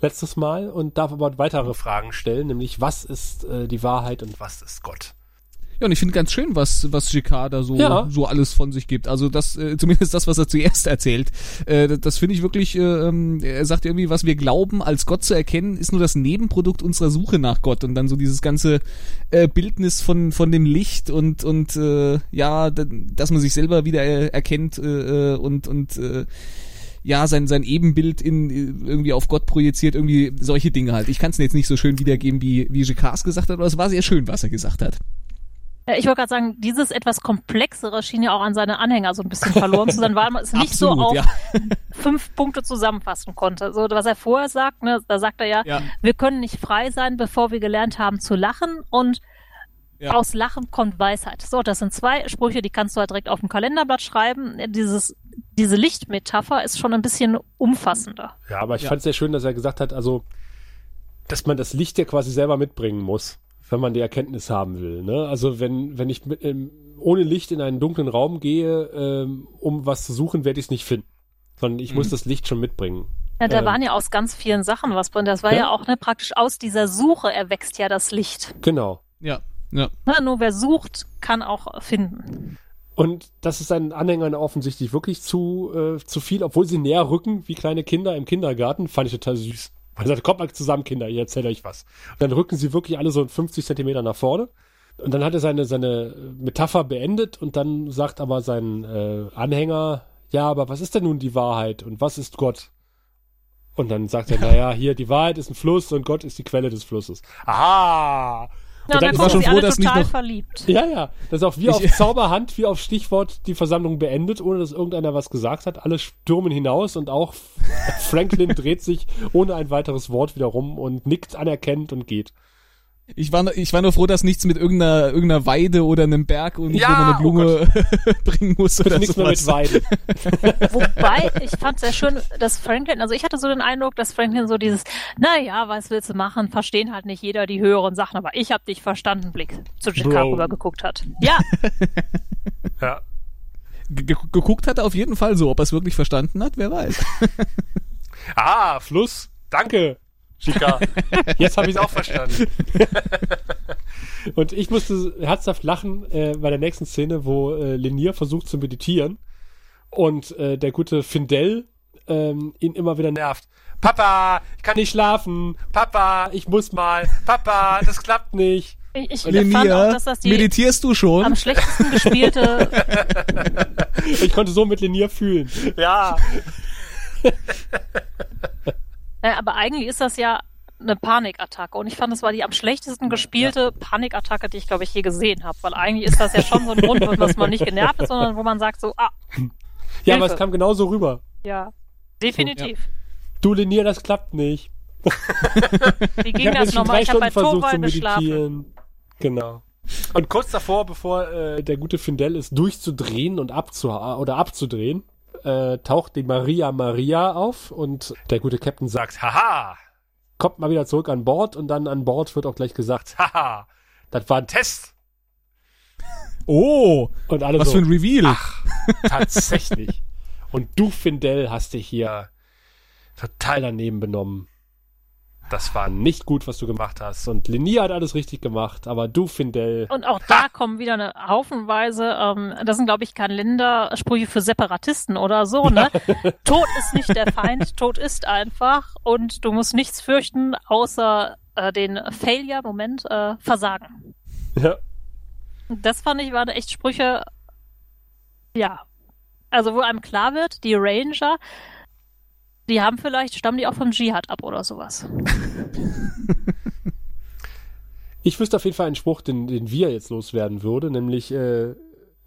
letztes Mal und darf aber weitere Fragen stellen, nämlich was ist äh, die Wahrheit und was ist Gott? Ja, und ich finde ganz schön, was, was GK da so, Ja. so alles von sich gibt. Also das, äh, zumindest das, was er zuerst erzählt. Äh, das das finde ich wirklich, äh, ähm, er sagt irgendwie, was wir glauben, als Gott zu erkennen, ist nur das Nebenprodukt unserer Suche nach Gott. Und dann so dieses ganze äh, Bildnis von, von dem Licht und, und äh, ja, da, dass man sich selber wieder äh, erkennt äh, äh, und, und äh, ja, sein, sein Ebenbild in, irgendwie auf Gott projiziert, irgendwie solche Dinge halt. Ich kann es jetzt nicht so schön wiedergeben, wie, wie GKs gesagt hat, aber es war sehr schön, was er gesagt hat. Äh, Ich wollte gerade sagen, dieses etwas komplexere schien ja auch an seine Anhänger so ein bisschen verloren zu sein, weil man es nicht so Absolut, auf ja. fünf Punkte zusammenfassen konnte. So, was er vorher sagt, ne, da sagt er ja, Ja. wir können nicht frei sein, bevor wir gelernt haben zu lachen und Ja. aus Lachen kommt Weisheit. So, das sind zwei Sprüche, die kannst du halt direkt auf dem Kalenderblatt schreiben. Dieses, diese Lichtmetapher ist schon ein bisschen umfassender. Ja, aber ich Ja. fand es sehr schön, dass er gesagt hat, also, dass man das Licht ja quasi selber mitbringen muss, wenn man die Erkenntnis haben will. Ne? Also wenn, wenn ich mit, ähm, ohne Licht in einen dunklen Raum gehe, ähm, um was zu suchen, werde ich es nicht finden. Sondern ich muss das Licht schon mitbringen. Ja, da Ähm. waren ja aus ganz vielen Sachen was drin. Das war ja, Ja. auch ne, praktisch aus dieser Suche erwächst ja das Licht. Genau. Ja, ja. Ne, nur wer sucht, kann auch finden. Und das ist seinen Anhängern offensichtlich wirklich zu, äh, zu viel, obwohl sie näher rücken wie kleine Kinder im Kindergarten. Fand ich total süß. Man sagt, kommt mal zusammen, Kinder, ich erzähle euch was. Und dann rücken sie wirklich alle so 50 Zentimeter nach vorne. Und dann hat er seine, seine Metapher beendet und dann sagt aber sein äh, Anhänger, ja, aber was ist denn nun die Wahrheit und was ist Gott? Und dann sagt er, naja, hier, die Wahrheit ist ein Fluss und Gott ist die Quelle des Flusses. Aha! Ja, Und dann dann sie schon froh, dass nicht noch- verliebt. Ja, ja. Das ist auch wie Ich- auf Zauberhand, wie auf Stichwort die Versammlung beendet, ohne dass irgendeiner was gesagt hat. Alle stürmen hinaus und auch Franklin dreht sich ohne ein weiteres Wort wieder rum und nickt anerkennend und geht. Ich war, ich war nur froh, dass nichts mit irgendeiner, irgendeiner Weide oder einem Berg und Ja, wo man eine oh Blume bringen muss oder Nichts mehr mit sowas. Weiden. Wobei, ich fand sehr schön, dass Franklin, also ich hatte so den Eindruck, dass Franklin so dieses, naja, was willst du machen, verstehen halt nicht jeder die höheren Sachen, aber ich hab dich verstanden, Blick zu Chicago Bro. rüber geguckt hat. Ja, Ja. Ge geguckt hat er auf jeden Fall so, ob er es wirklich verstanden hat, wer weiß. Ah, Fluss. Danke, Chica. Jetzt habe ich es auch verstanden. Und ich musste herzhaft lachen äh, bei der nächsten Szene, wo äh, Lenier versucht zu meditieren und äh, der gute Findel ähm, ihn immer wieder nervt. Papa, ich kann nicht schlafen. Papa, ich muss mal. Papa, das klappt nicht. ich, ich fand auch, Linia, dass das die meditierst du schon? am schlechtesten gespielte, Ich konnte so mit Lenier fühlen. Ja. Äh, aber eigentlich ist das ja eine Panikattacke und ich fand, das war die am schlechtesten gespielte Panikattacke, die ich glaube ich je gesehen habe, weil eigentlich ist das ja schon so ein Grund, dass man nicht genervt ist, sondern wo man sagt so, ah, Ja, aber es kam genauso rüber. ja, definitiv. Du, Lenier, das klappt nicht. Wie ging das nochmal? Ich habe bei Torwall geschlafen. meditieren. Genau. Und kurz davor, bevor äh, der gute Findel ist, durchzudrehen und abzu oder abzudrehen, äh, taucht die Maria Maria auf und der gute Captain sagt, haha, kommt mal wieder zurück an Bord und dann an Bord wird auch gleich gesagt, haha, das war ein Test. oh, Und alle was so, für ein Reveal. tatsächlich. und du, Findel, hast dich hier total daneben benommen. Das war nicht gut, was du gemacht hast. Und Lenier hat alles richtig gemacht, aber du, Findel, Und auch da kommen wieder eine Haufenweise, ähm, das sind glaube ich Kalendersprüche für Separatisten oder so, ne? Tod ist nicht der Feind, Tod ist einfach und du musst nichts fürchten, außer äh, den Failure, Moment, äh, Versagen. ja, Das fand ich, waren echt Sprüche, ja. Also wo einem klar wird, die Ranger, die haben vielleicht, stammen die auch vom Dschihad ab oder sowas. Ich wüsste auf jeden Fall einen Spruch, den, den wir jetzt loswerden würde, nämlich äh,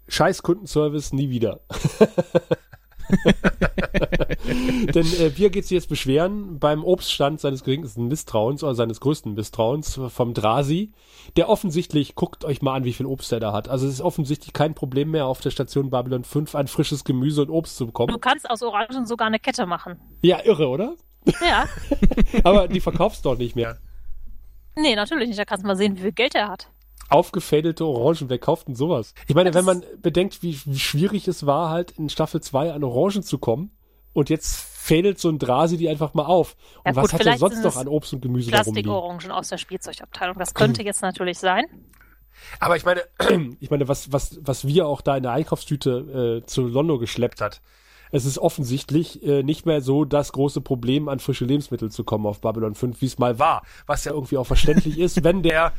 Scheiß Kundenservice nie wieder. Denn äh, wir geht sich jetzt beschweren beim Obststand seines geringsten Misstrauens oder seines größten Misstrauens vom Drasi, der offensichtlich, guckt euch mal an, wie viel Obst er da hat. Also es ist offensichtlich kein Problem mehr auf der Station Babylon 5 an frisches Gemüse und Obst zu Du bekommen. kannst aus Orangen sogar eine Kette machen. Ja, irre, oder? Ja. Aber die verkaufst doch nicht mehr. Nee, natürlich nicht. Da kannst du mal sehen, wie viel Geld er hat. Aufgefädelte Orangen. Wer kauft denn sowas? Ich meine, Das- wenn man bedenkt, wie, wie schwierig es war, halt in Staffel 2 an Orangen zu kommen und jetzt fädelt so ein Drasi die einfach mal auf. Und Ja, was gut, hat er sonst noch an Obst und Gemüse? Plastikorangen aus der Spielzeugabteilung. Das könnte jetzt natürlich sein. Aber ich meine, ich meine, was, was, was wir auch da in der Einkaufstüte äh, zu Londo geschleppt hat, es ist offensichtlich äh, nicht mehr so das große Problem, an frische Lebensmittel zu kommen auf Babylon 5, wie es mal war. Was ja irgendwie auch verständlich ist, wenn der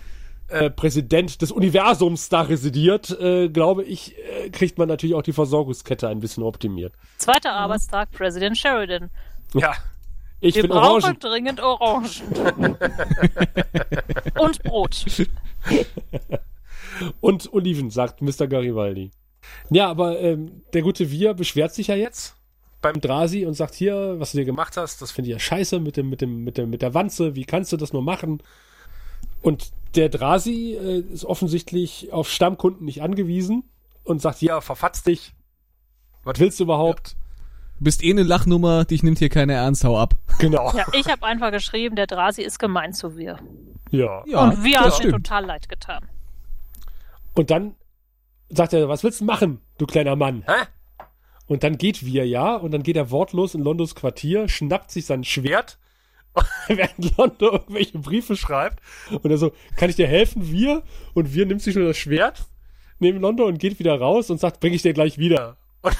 äh, Präsident des Universums da residiert, äh, glaube ich, äh, kriegt man natürlich auch die Versorgungskette ein bisschen optimiert. Zweiter Arbeitstag, Präsident Sheridan. Ja, ich Wir bin brauchen Orangen. dringend Orangen. Und Brot. Und Oliven, sagt Mr. Garibaldi. Ja, aber ähm, der gute Wir beschwert sich ja jetzt beim Drasi und sagt hier, was du dir gemacht hast, das finde ich ja scheiße mit dem, mit dem, mit dem, mit der Wanze, wie kannst du das nur machen? Und der Drasi äh, ist offensichtlich auf Stammkunden nicht angewiesen und sagt, ja, verfatz dich. Was willst du überhaupt? Du bist eh eine Lachnummer, dich nimmt hier keiner ernst, hau ab. Genau. Ja, ich habe einfach geschrieben, der Drasi ist gemein zu wir. Ja. Ja, Und wir haben das mir stimmt. total leid getan. Und dann sagt er, was willst du machen, du kleiner Mann? Hä? Und dann geht wir ja, und dann geht er wortlos in Londos Quartier, schnappt sich sein Schwert, während Londo irgendwelche Briefe schreibt. Und er so, kann ich dir helfen, wir? Und wir nimmt sich nur das Schwert neben Londo und geht wieder raus und sagt, bring ich dir gleich wieder. Und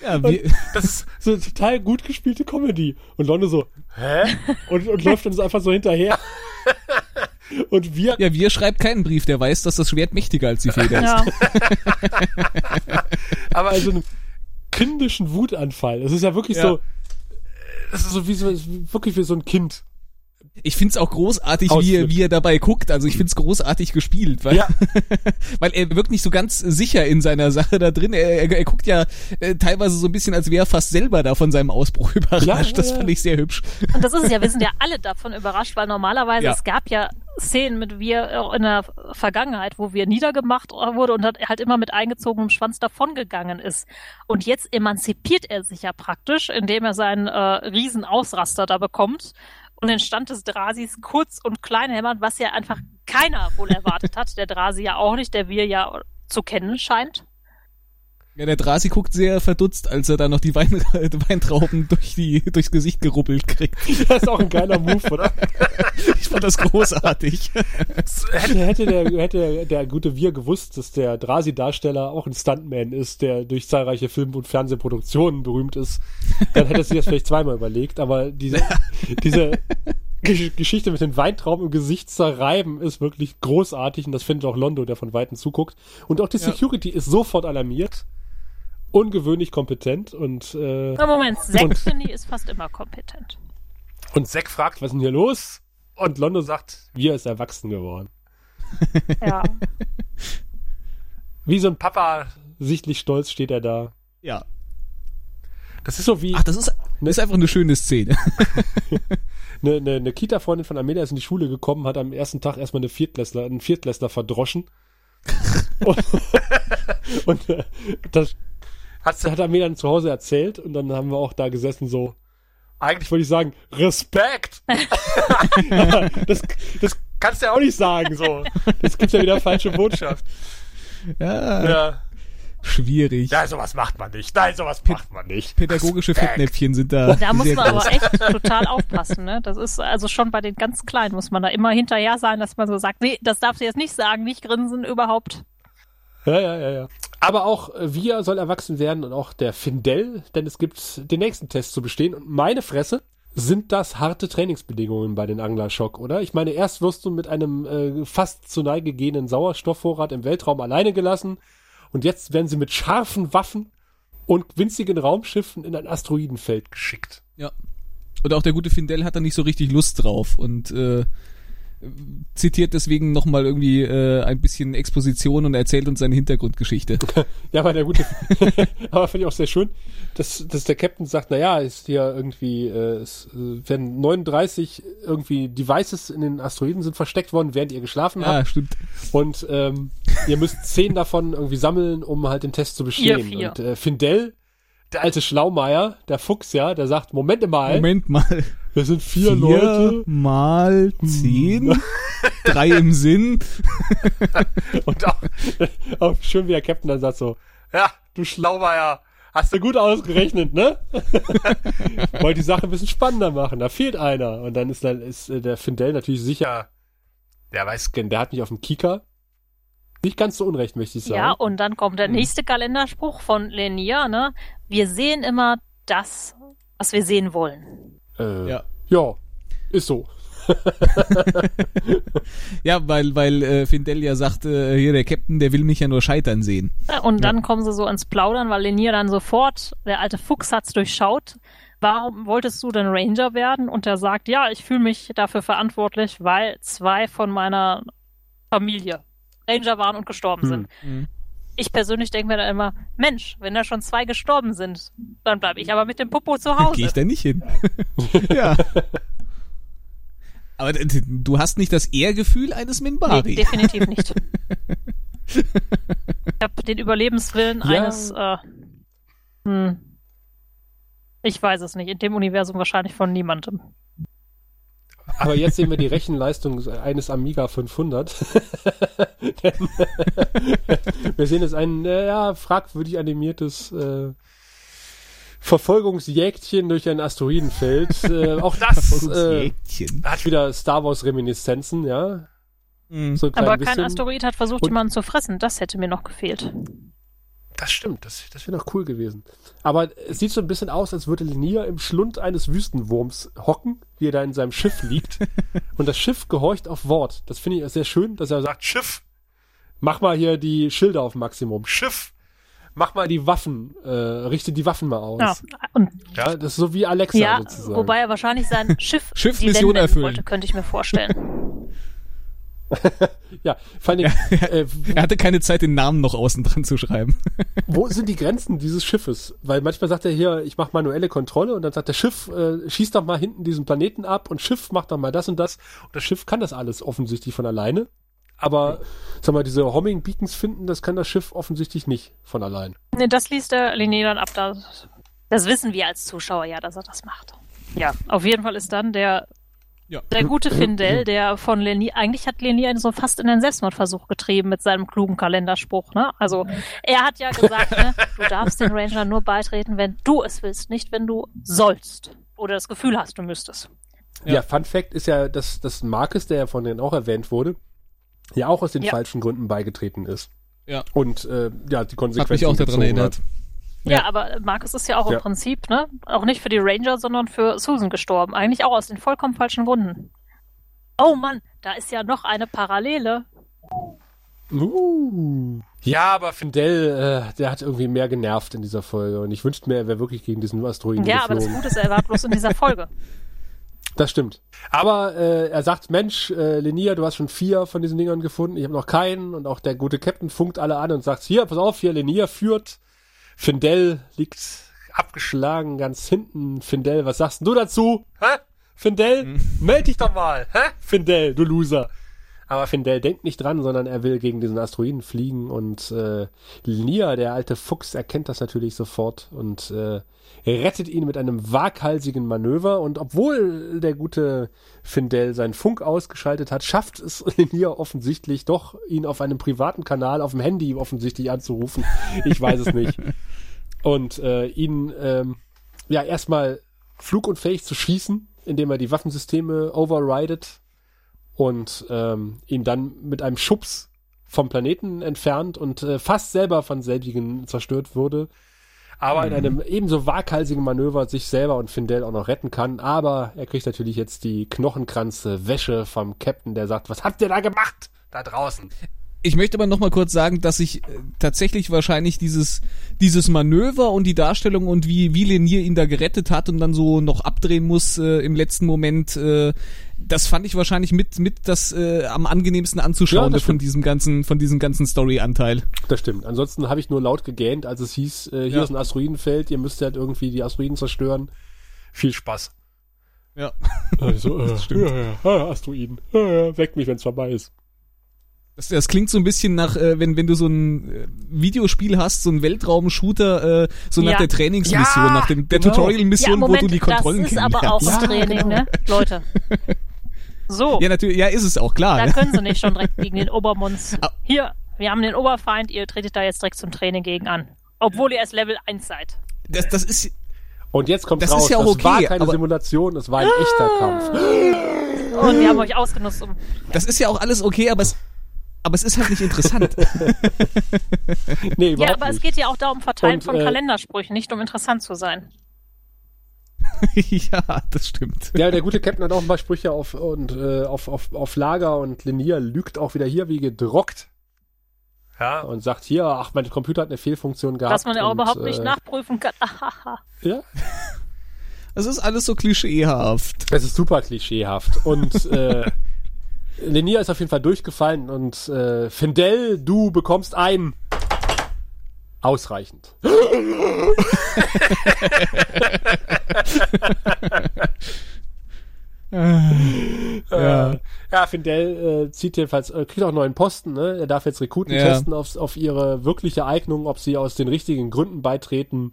Ja, wir, das ist so eine total gut gespielte Comedy. Und Londo so, hä? Und, und läuft uns einfach so hinterher. Und wir, ja, wir schreibt keinen Brief, der weiß, dass das Schwert mächtiger als die Feder ist. Ja. aber also einen kindischen Wutanfall. Es ist ja wirklich Ja. so, es ist so wie so, wirklich wie so ein Kind. Ich find's auch großartig, wie er, wie er dabei guckt. Also ich find's großartig gespielt, weil, ja. weil er wirkt nicht so ganz sicher in seiner Sache da drin. Er, er, er guckt ja äh, teilweise so ein bisschen, als wäre er fast selber da von seinem Ausbruch überrascht. Ja, ja, das fand ich sehr hübsch. Und das ist es ja, wir sind ja alle davon überrascht, weil normalerweise es gab ja Szenen mit wir in der Vergangenheit, wo wir niedergemacht wurde und halt immer mit eingezogenem Schwanz davongegangen ist. Und jetzt emanzipiert er sich ja praktisch, indem er seinen äh, Riesenausraster da bekommt und den Stand des Drasis kurz und klein hämmert, was ja einfach keiner wohl erwartet hat. Der Drasi ja auch nicht, der wir ja zu kennen scheint. Ja, der Drasi guckt sehr verdutzt, als er da noch die Wein Weintrauben durch die, durchs Gesicht gerubbelt kriegt. Das ist auch ein geiler Move, oder? ich fand das großartig. hätte, hätte, der, hätte der gute Wir gewusst, dass der Drasi-Darsteller auch ein Stuntman ist, der durch zahlreiche Film- und Fernsehproduktionen berühmt ist, dann hätte er sich das vielleicht zweimal überlegt, aber diese, diese Geschichte mit den Weintrauben im Gesicht zerreiben ist wirklich großartig und das findet auch Londo, der von Weitem zuguckt. Und auch die Security ja. ist sofort alarmiert ungewöhnlich kompetent und äh, Na Moment, Zack finde ist fast immer kompetent. Und Zack fragt, was ist denn hier los? Und Londo sagt, wir ist erwachsen geworden. Ja. Wie so ein Papa, sichtlich stolz steht er da. Ja. Das ist so wie. Ach, das ist, das ist einfach eine schöne Szene. eine, eine, eine Kita-Freundin von Amelia ist in die Schule gekommen, hat am ersten Tag erstmal eine Viertklässler, einen Viertklässler verdroschen. und, und äh, das hat, hat er mir dann zu Hause erzählt und dann haben wir auch da gesessen so, eigentlich wollte ich sagen, Respekt! das, das kannst du ja auch nicht sagen, so. Das gibt ja wieder falsche Botschaft. Ja. ja. Schwierig. Ja, sowas macht man nicht. Nein, sowas P macht man nicht. Pädagogische Respekt. Fettnäpfchen sind da. Da muss man aber echt total aufpassen, ne? Das ist also schon bei den ganz Kleinen muss man da immer hinterher sein, dass man so sagt, nee, das darfst du jetzt nicht sagen, nicht grinsen überhaupt. Ja, ja, ja, ja. Aber auch äh, wir soll erwachsen werden und auch der Findel, denn es gibt den nächsten Test zu bestehen. Und meine Fresse, sind das harte Trainingsbedingungen bei den Anglerschock, oder? Ich meine, erst wirst du mit einem äh, fast zu Neige gehenden Sauerstoffvorrat im Weltraum alleine gelassen und jetzt werden sie mit scharfen Waffen und winzigen Raumschiffen in ein Asteroidenfeld geschickt. Ja. Und auch der gute Findel hat da nicht so richtig Lust drauf und äh, zitiert deswegen nochmal irgendwie äh, ein bisschen Exposition und erzählt uns seine Hintergrundgeschichte. ja, aber der gute, aber finde ich auch sehr schön, dass, dass der Captain sagt, naja, ist hier irgendwie, äh, es äh, werden 39 irgendwie Devices in den Asteroiden sind versteckt worden, während ihr geschlafen habt. Ja, stimmt. Und ähm, ihr müsst zehn davon irgendwie sammeln, um halt den Test zu bestehen. Vier, vier. Und äh, Findel, der alte Schlaumeier, der Fuchs, ja, der sagt, Moment mal. Moment mal. Wir sind vier, vier Leute. mal zehn. Drei im Sinn. Und auch, auch schön, wie der Captain dann sagt so, ja, du Schlaumeier, hast du gut ausgerechnet, ne? Wollte die Sache ein bisschen spannender machen. Da fehlt einer. Und dann ist dann ist äh, der Findel natürlich sicher, der weiß, der hat nicht auf dem Kika. Nicht ganz so unrecht, möchte ich sagen. Ja, und dann kommt der hm. nächste Kalenderspruch von Lenia, ne? Wir sehen immer das, was wir sehen wollen. Äh, ja. ja, ist so. ja, weil, weil äh, Findel ja sagt, äh, hier der Captain, der will mich ja nur scheitern sehen. Und dann ja. kommen sie so ins Plaudern, weil Lenier dann sofort, der alte Fuchs hat's durchschaut. Warum wolltest du denn Ranger werden? Und er sagt, ja, ich fühle mich dafür verantwortlich, weil zwei von meiner Familie Ranger waren und gestorben hm. sind. Hm ich persönlich denke mir dann immer, Mensch, wenn da schon zwei gestorben sind, dann bleibe ich aber mit dem Popo zu Hause. Gehe ich da nicht hin. ja. Aber du hast nicht das Ehrgefühl eines Minbari. Nee, definitiv nicht. ich habe den Überlebenswillen ja. eines, äh, hm, ich weiß es nicht, in dem Universum wahrscheinlich von niemandem. Aber jetzt sehen wir die Rechenleistung eines Amiga 500. wir sehen jetzt ein ja, fragwürdig animiertes äh, Verfolgungsjägdchen durch ein Asteroidenfeld. Äh, auch das äh, hat wieder Star Wars Reminiszenzen, ja. Mhm. So Aber kein bisschen. Asteroid hat versucht, jemanden zu fressen. Das hätte mir noch gefehlt. Das stimmt, das, das wäre noch cool gewesen. Aber es sieht so ein bisschen aus, als würde Linier im Schlund eines Wüstenwurms hocken, wie er da in seinem Schiff liegt. und das Schiff gehorcht auf Wort. Das finde ich sehr schön, dass er sagt, Schiff, mach mal hier die Schilder auf Maximum. Schiff, mach mal die Waffen, äh, richte die Waffen mal aus. Ja, und ja das ist so wie Alexa ja, sozusagen. wobei er wahrscheinlich sein Schiff Schiffsmission erfüllen wollte, könnte ich mir vorstellen. ja, vor allem, äh, er hatte keine Zeit, den Namen noch außen dran zu schreiben. wo sind die Grenzen dieses Schiffes? Weil manchmal sagt er hier, ich mache manuelle Kontrolle und dann sagt der Schiff, äh, schießt doch mal hinten diesen Planeten ab und Schiff macht doch mal das und das. Und das Schiff kann das alles offensichtlich von alleine. Aber, sag mal, diese Homing Beacons finden, das kann das Schiff offensichtlich nicht von allein. Ne, das liest der Liné dann ab. Das, das wissen wir als Zuschauer ja, dass er das macht. Ja, auf jeden Fall ist dann der ja. Der gute Findel, der von Leni, eigentlich hat Leni so fast in den Selbstmordversuch getrieben mit seinem klugen Kalenderspruch, ne? Also, er hat ja gesagt, ne, du darfst den Ranger nur beitreten, wenn du es willst, nicht wenn du sollst. Oder das Gefühl hast, du müsstest. Ja, ja Fun Fact ist ja, dass, dass Marcus, der ja von denen auch erwähnt wurde, ja auch aus den ja. falschen Gründen beigetreten ist. Ja. Und, äh, ja, die Konsequenzen. Hat mich auch daran erinnert. Hat. Ja, ja, aber Marcus ist ja auch ja. im Prinzip, ne, auch nicht für die Ranger, sondern für Susan gestorben. Eigentlich auch aus den vollkommen falschen Gründen. Oh Mann, da ist ja noch eine Parallele. Uh. Ja, aber Findel, äh, der hat irgendwie mehr genervt in dieser Folge und ich wünschte mir, er wäre wirklich gegen diesen Asteroiden Ja, geflogen. aber das Gute ist, er war bloß in dieser Folge. Das stimmt. Aber äh, er sagt, Mensch, äh, Lenia, du hast schon vier von diesen Dingern gefunden, ich habe noch keinen und auch der gute Captain funkt alle an und sagt, hier, pass auf, hier, Lenia führt Findel liegt abgeschlagen ganz hinten. Findel, was sagst du dazu? Hä? Findel, hm. meld dich doch mal. Hä? Findel, du Loser. Aber Findel denkt nicht dran, sondern er will gegen diesen Asteroiden fliegen und äh, Nia, der alte Fuchs, erkennt das natürlich sofort und äh, rettet ihn mit einem waghalsigen Manöver und obwohl der gute Findel seinen Funk ausgeschaltet hat, schafft es Nia offensichtlich doch, ihn auf einem privaten Kanal auf dem Handy offensichtlich anzurufen. Ich weiß es nicht. Und äh, ihn ähm, ja erstmal flugunfähig zu schießen, indem er die Waffensysteme overridet und ähm, ihn dann mit einem Schubs vom Planeten entfernt und äh, fast selber von selbigen zerstört wurde aber in mhm. einem ebenso waghalsigen Manöver sich selber und Findel auch noch retten kann. Aber er kriegt natürlich jetzt die Knochenkranze Wäsche vom Captain, der sagt, was habt ihr da gemacht? Da draußen. Ich möchte aber noch mal kurz sagen, dass ich äh, tatsächlich wahrscheinlich dieses dieses Manöver und die Darstellung und wie wie Lenier ihn da gerettet hat und dann so noch abdrehen muss äh, im letzten Moment, äh, das fand ich wahrscheinlich mit mit das äh, am angenehmsten anzuschauen ja, von diesem ganzen von diesem ganzen Story-Anteil. Das stimmt. Ansonsten habe ich nur laut gegähnt, als es hieß, äh, hier ja. ist ein Asteroidenfeld, ihr müsst halt irgendwie die Asteroiden zerstören. Viel Spaß. Ja. Also, äh, das stimmt. Ja, Asteroiden. Ja, weckt mich, wenn es vorbei ist. Das, das klingt so ein bisschen nach, äh, wenn, wenn du so ein äh, Videospiel hast, so ein Weltraum-Shooter, äh, so nach ja. der Trainingsmission, ja, nach dem, der genau. Tutorial-Mission, ja, wo du die Kontrollen kennst. Das ist aber auch ja, Training, genau. ne? Leute. So. Ja, natürlich, ja, ist es auch, klar. Da ne? können sie nicht schon direkt gegen den Obermons. Ah. Hier, wir haben den Oberfeind, ihr tretet da jetzt direkt zum Training gegen an. Obwohl ihr erst Level 1 seid. Das, das ist. Und jetzt kommt das raus, ist ja auch das okay, war keine Simulation, das war ein echter Kampf. Und wir haben euch ausgenutzt. Um das ist ja auch alles okay, aber es, aber es ist halt nicht interessant. nee, ja, aber nicht. es geht ja auch darum, Verteilen Und, von äh, Kalendersprüchen, nicht um interessant zu sein. ja, das stimmt. Ja, der gute Captain hat auch ein paar Sprüche auf, und, äh, auf, auf, auf Lager und Linier lügt auch wieder hier wie gedrockt. Ja. Und sagt hier, ach, mein Computer hat eine Fehlfunktion gehabt. Was man ja auch überhaupt nicht äh, nachprüfen kann. ja. Es ist alles so klischeehaft. Es ist super klischeehaft. Und äh, Lenia ist auf jeden Fall durchgefallen und äh, Findel, du bekommst ein ausreichend. ja. ja, Findel äh, zieht jedenfalls, äh, kriegt auch einen neuen Posten, ne? Er darf jetzt Rekruten ja. testen auf, auf ihre wirkliche Eignung, ob sie aus den richtigen Gründen beitreten.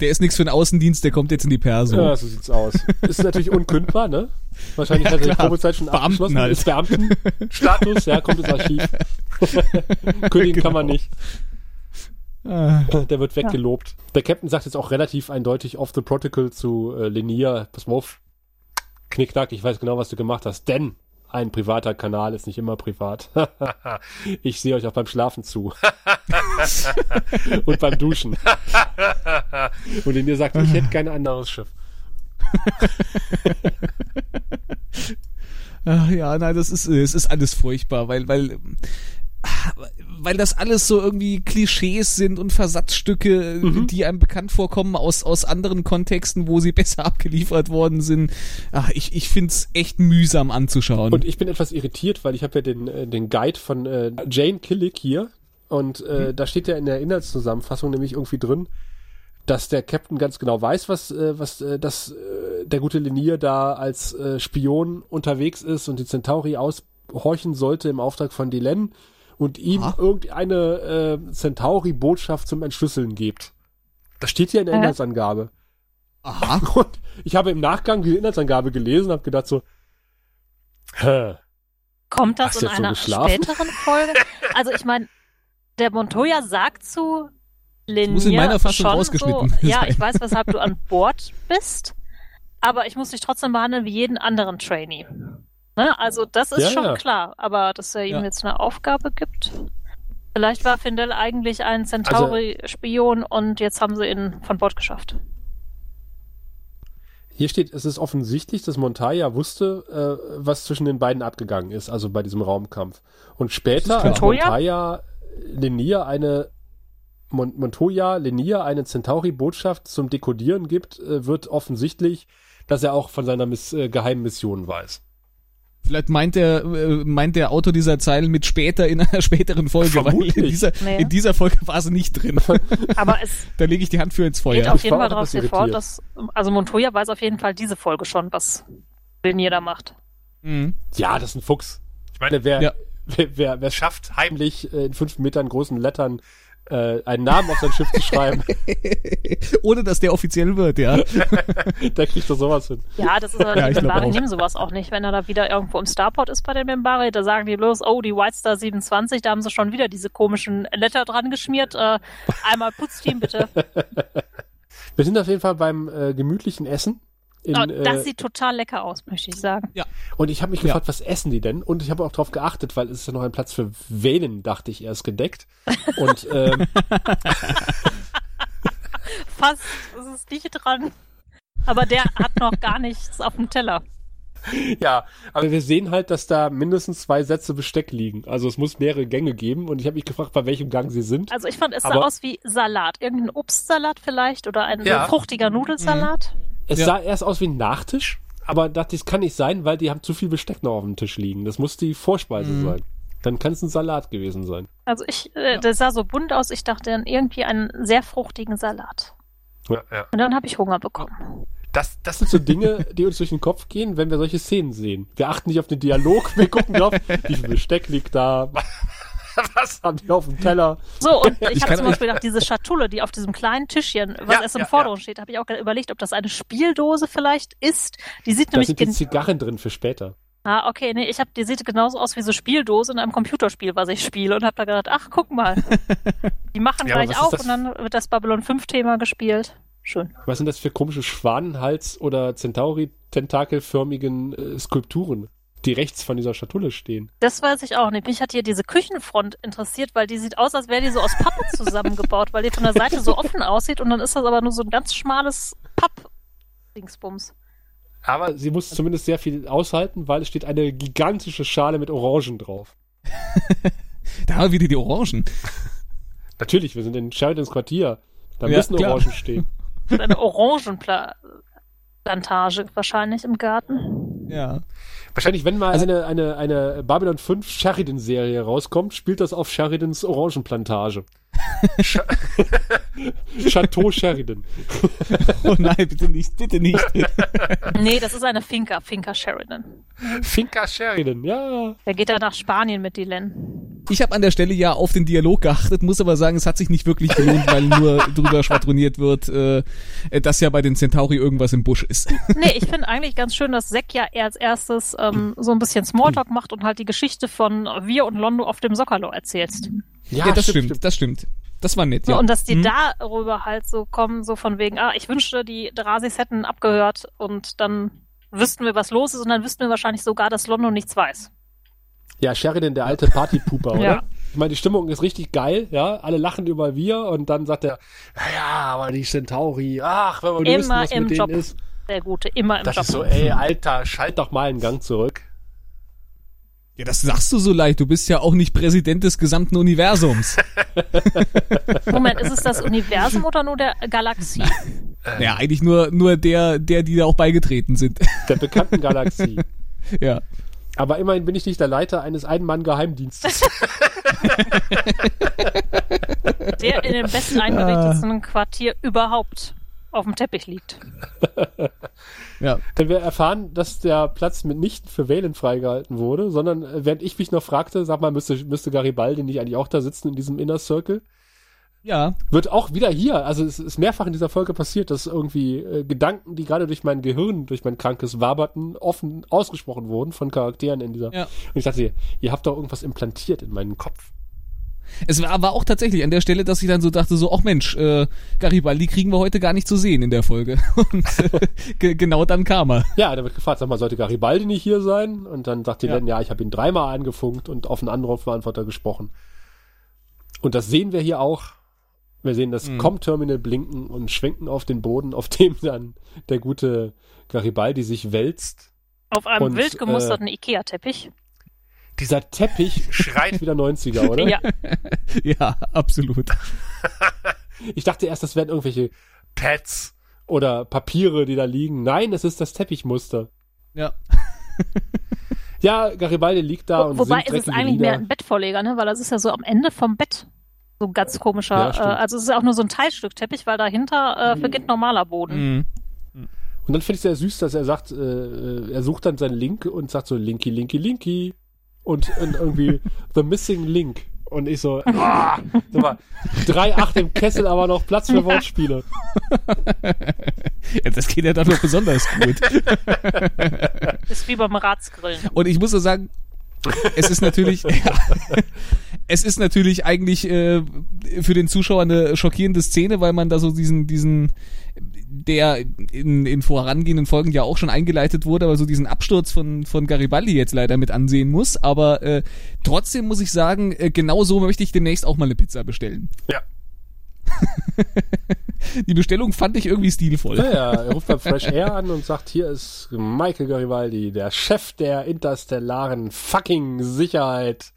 Der ist nichts für den Außendienst, der kommt jetzt in die Perso. Ja, so sieht's aus. Ist natürlich unkündbar, ne? Wahrscheinlich ja, hat er die Probezeit schon Beamten abgeschlossen. Halt. Ist Beamtenstatus, ja, kommt ins Archiv. Kündigen genau. kann man nicht. Ah. Der wird weggelobt. Ja. Der Captain sagt jetzt auch relativ eindeutig off the protocol zu äh, Lenia, pass mal auf, Knickknack, ich weiß genau, was du gemacht hast, denn ein privater Kanal ist nicht immer privat. ich sehe euch auch beim Schlafen zu. Und beim Duschen. Und in dir sagt, ich hätte kein anderes Schiff. Ach ja, nein, das ist, es ist alles furchtbar, weil, weil, weil das alles so irgendwie Klischees sind und Versatzstücke, mhm. die einem bekannt vorkommen aus, aus anderen Kontexten, wo sie besser abgeliefert worden sind. Ach, ich, ich find's echt mühsam anzuschauen. Und ich bin etwas irritiert, weil ich habe ja den, äh, den Guide von äh, Jane Killick hier und äh, mhm. da steht ja in der Inhaltszusammenfassung nämlich irgendwie drin, dass der Captain ganz genau weiß, was, äh, was äh, dass äh, der gute Linier da als äh, Spion unterwegs ist und die Centauri aushorchen sollte im Auftrag von Delenn und ihm Aha. irgendeine äh, Centauri-Botschaft zum Entschlüsseln gibt. Das steht hier in der äh? Inhaltsangabe. Aha. Und ich habe im Nachgang die Inhaltsangabe gelesen und habe gedacht so, hä? Kommt das in einer so späteren Folge? Also ich meine, der Montoya sagt zu Linier muss in meiner Fassung rausgeschnitten so, Ja, ich weiß, weshalb du an Bord bist, aber ich muss dich trotzdem behandeln wie jeden anderen Trainee. Ne? Also das ist ja, schon ja. klar, aber dass er ihm ja. jetzt eine Aufgabe gibt. Vielleicht war Findel eigentlich ein Centauri-Spion also, und jetzt haben sie ihn von Bord geschafft. Hier steht, es ist offensichtlich, dass Montoya wusste, äh, was zwischen den beiden abgegangen ist, also bei diesem Raumkampf. Und später, als Montoya Linier eine Mon Montoya Linier eine Centauri-Botschaft zum Dekodieren gibt, äh, wird offensichtlich, dass er auch von seiner Miss äh, geheimen Mission weiß. Vielleicht meint der, äh, meint der Autor dieser Zeilen mit später in einer späteren Folge, Vermutlich. weil in dieser, nee. in dieser Folge war sie nicht drin. Aber es. da lege ich die Hand für ins Feuer. Geht auf jeden Fall darauf fort, dass, also Montoya weiß auf jeden Fall diese Folge schon, was Linier da macht. Mhm. Ja, das ist ein Fuchs. Ich meine, wer, ja. wer, wer, wer schafft, heimlich äh, in fünf Metern großen Lettern äh, einen Namen auf sein Schiff zu schreiben. Ohne dass der offiziell wird, ja. der kriegt doch sowas hin. Ja, das ist aber ja, die Membari nehmen sowas auch nicht. Wenn er da wieder irgendwo im Starport ist bei den Membari, da sagen die bloß, oh, die White Star 27, da haben sie schon wieder diese komischen Letter dran geschmiert. Äh, einmal Putzteam bitte. Wir sind auf jeden Fall beim äh, gemütlichen Essen. In, oh, das äh, sieht total lecker aus, möchte ich sagen. Ja. Und ich habe mich gefragt, ja. was essen die denn? Und ich habe auch darauf geachtet, weil es ist ja noch ein Platz für Venen, dachte ich, erst gedeckt. Und ähm, fast ist es nicht dran. Aber der hat noch gar nichts auf dem Teller. Ja, aber wir sehen halt, dass da mindestens zwei Sätze Besteck liegen. Also es muss mehrere Gänge geben und ich habe mich gefragt, bei welchem Gang sie sind. Also ich fand, es sah aus wie Salat. Irgendein Obstsalat vielleicht oder ein ja. fruchtiger Nudelsalat. Mhm. Es ja. sah erst aus wie ein Nachtisch, aber dachte ich, das kann nicht sein, weil die haben zu viel Besteck noch auf dem Tisch liegen. Das muss die Vorspeise mhm. sein. Dann kann es ein Salat gewesen sein. Also ich, äh, ja. das sah so bunt aus, ich dachte dann irgendwie einen sehr fruchtigen Salat. Ja, ja. Und dann habe ich Hunger bekommen. Das, das sind so Dinge, die uns durch den Kopf gehen, wenn wir solche Szenen sehen. Wir achten nicht auf den Dialog, wir gucken drauf, wie viel Besteck liegt da, was haben die auf dem Teller? So, und ich, ich habe zum Beispiel gedacht, diese Schatulle, die auf diesem kleinen Tischchen, was ja, erst im ja, Vordergrund ja. steht, habe ich auch überlegt, ob das eine Spieldose vielleicht ist. Die sieht da nämlich. Da sind die Zigarren drin für später. Ah, okay, nee, ich habe, die sieht genauso aus wie so Spieldose in einem Computerspiel, was ich spiele und habe da gedacht, ach, guck mal. Die machen ja, gleich auf und dann wird das Babylon 5 Thema gespielt. Schön. Was sind das für komische Schwanenhals- oder Centauri-tentakelförmigen äh, Skulpturen? Die rechts von dieser Schatulle stehen. Das weiß ich auch nicht. Mich hat hier diese Küchenfront interessiert, weil die sieht aus, als wäre die so aus Pappe zusammengebaut, weil die von der Seite so offen aussieht und dann ist das aber nur so ein ganz schmales Papp-Dingsbums. Aber sie muss zumindest sehr viel aushalten, weil es steht eine gigantische Schale mit Orangen drauf. da haben wir wieder die Orangen. Natürlich, wir sind in Sheridans Quartier. Da ja, müssen klar. Orangen stehen. Eine Orangenplantage wahrscheinlich im Garten. Ja. Wahrscheinlich, wenn mal also, eine, eine, eine Babylon 5 Sheridan-Serie rauskommt, spielt das auf Sheridans Orangenplantage. Chateau Sheridan. oh nein, bitte nicht, bitte nicht. nee, das ist eine Finca, Finca Sheridan. Finca Sheridan, ja. Er geht da nach Spanien mit Dylan. Ich habe an der Stelle ja auf den Dialog geachtet, muss aber sagen, es hat sich nicht wirklich gelohnt, weil nur drüber schwadroniert wird, äh, dass ja bei den Centauri irgendwas im Busch ist. nee, ich finde eigentlich ganz schön, dass Zack ja als erstes ähm, so ein bisschen Smalltalk macht und halt die Geschichte von wir und Londo auf dem Soccerlo erzählst. Ja, ja das stimmt, stimmt, das stimmt. Das war nett, ja. Und dass die hm. darüber halt so kommen, so von wegen, ah, ich wünschte, die Drasis hätten abgehört und dann wüssten wir, was los ist und dann wüssten wir wahrscheinlich sogar, dass London nichts weiß. Ja, Sheridan, der alte Partypooper, oder? Ja. Ich meine, die Stimmung ist richtig geil, ja. Alle lachen über wir und dann sagt er, ja, aber die Centauri, ach, wenn wir wissen, was mit Job. denen ist. Der Gute, immer im das Job. Das ist so, ey, Alter, schalt doch mal einen Gang zurück. Ja, das sagst du so leicht. Du bist ja auch nicht Präsident des gesamten Universums. Moment, ist es das Universum oder nur der Galaxie? Ja, eigentlich nur, nur der, der, die da auch beigetreten sind. Der bekannten Galaxie. ja. Aber immerhin bin ich nicht der Leiter eines Ein-Mann-Geheimdienstes. der in dem besten eingerichteten Quartier überhaupt auf dem Teppich liegt. Ja. Denn wir erfahren, dass der Platz mitnichten für Wählen freigehalten wurde, sondern äh, während ich mich noch fragte, sag mal, müsste, müsste Garibaldi nicht eigentlich auch da sitzen in diesem Inner Circle? Ja. Wird auch wieder hier, also es ist mehrfach in dieser Folge passiert, dass irgendwie äh, Gedanken, die gerade durch mein Gehirn, durch mein krankes Waberten offen ausgesprochen wurden von Charakteren in dieser. Ja. Und ich dachte, ihr habt doch irgendwas implantiert in meinen Kopf. Es war, war auch tatsächlich an der Stelle, dass ich dann so dachte, so, ach Mensch, äh, Garibaldi kriegen wir heute gar nicht zu sehen in der Folge. Und äh, genau dann kam er. Ja, da wird gefragt, sag mal, sollte Garibaldi nicht hier sein? Und dann sagt die ja. Len, ja, ich habe ihn dreimal angefunkt und auf einen Anrufbeantworter gesprochen. Und das sehen wir hier auch. Wir sehen das mhm. Com-Terminal blinken und schwenken auf den Boden, auf dem dann der gute Garibaldi sich wälzt. Auf einem und, wild gemusterten äh, Ikea-Teppich. Dieser Teppich schreit wieder 90er, oder? Ja. ja, absolut. ich dachte erst, das wären irgendwelche Pads oder Papiere, die da liegen. Nein, es ist das Teppichmuster. Ja. ja, Garibaldi liegt da Wo, und Wobei ist es eigentlich Lieder. mehr ein Bettvorleger, ne? Weil das ist ja so am Ende vom Bett. So ein ganz komischer. Ja, äh, also es ist auch nur so ein Teilstück Teppich, weil dahinter äh, beginnt normaler Boden. Mhm. Und dann finde ich es sehr süß, dass er sagt, äh, äh, er sucht dann seinen Link und sagt so Linky, Linky, Linky und, und irgendwie The Missing Link. Und ich so, ah, mal, 3-8 im Kessel, aber noch Platz für Wortspiele. Ja, das geht ja dann noch besonders gut. Ist wie beim Ratsgrillen. Und ich muss so sagen, es ist natürlich, es ist natürlich eigentlich äh, für den Zuschauer eine schockierende Szene, weil man da so diesen, diesen der in, in vorangehenden Folgen ja auch schon eingeleitet wurde, aber so diesen Absturz von, von Garibaldi jetzt leider mit ansehen muss. Aber äh, trotzdem muss ich sagen, äh, genau so möchte ich demnächst auch mal eine Pizza bestellen. Ja. Die Bestellung fand ich irgendwie stilvoll. Ja, ja, er ruft beim Fresh Air an und sagt, hier ist Michael Garibaldi, der Chef der interstellaren fucking Sicherheit.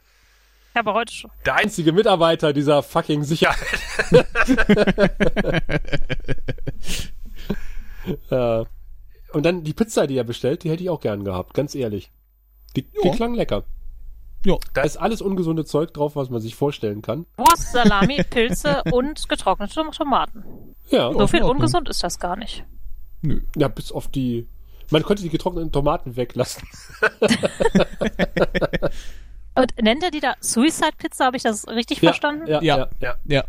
Aber heute schon. Der einzige Mitarbeiter dieser fucking Sicherheit. äh, und dann die Pizza, die er bestellt, die hätte ich auch gern gehabt, ganz ehrlich. Die, die klang lecker. Ja. Da ist alles ungesunde Zeug drauf, was man sich vorstellen kann. Wurst, Salami, Pilze und getrocknete Tomaten. Ja. So viel ungesund ist das gar nicht. Nö. Ja, bis auf die. Man könnte die getrockneten Tomaten weglassen. und nennt er die da Suicide Pizza? Habe ich das richtig ja, verstanden? Ja, ja, ja. ja.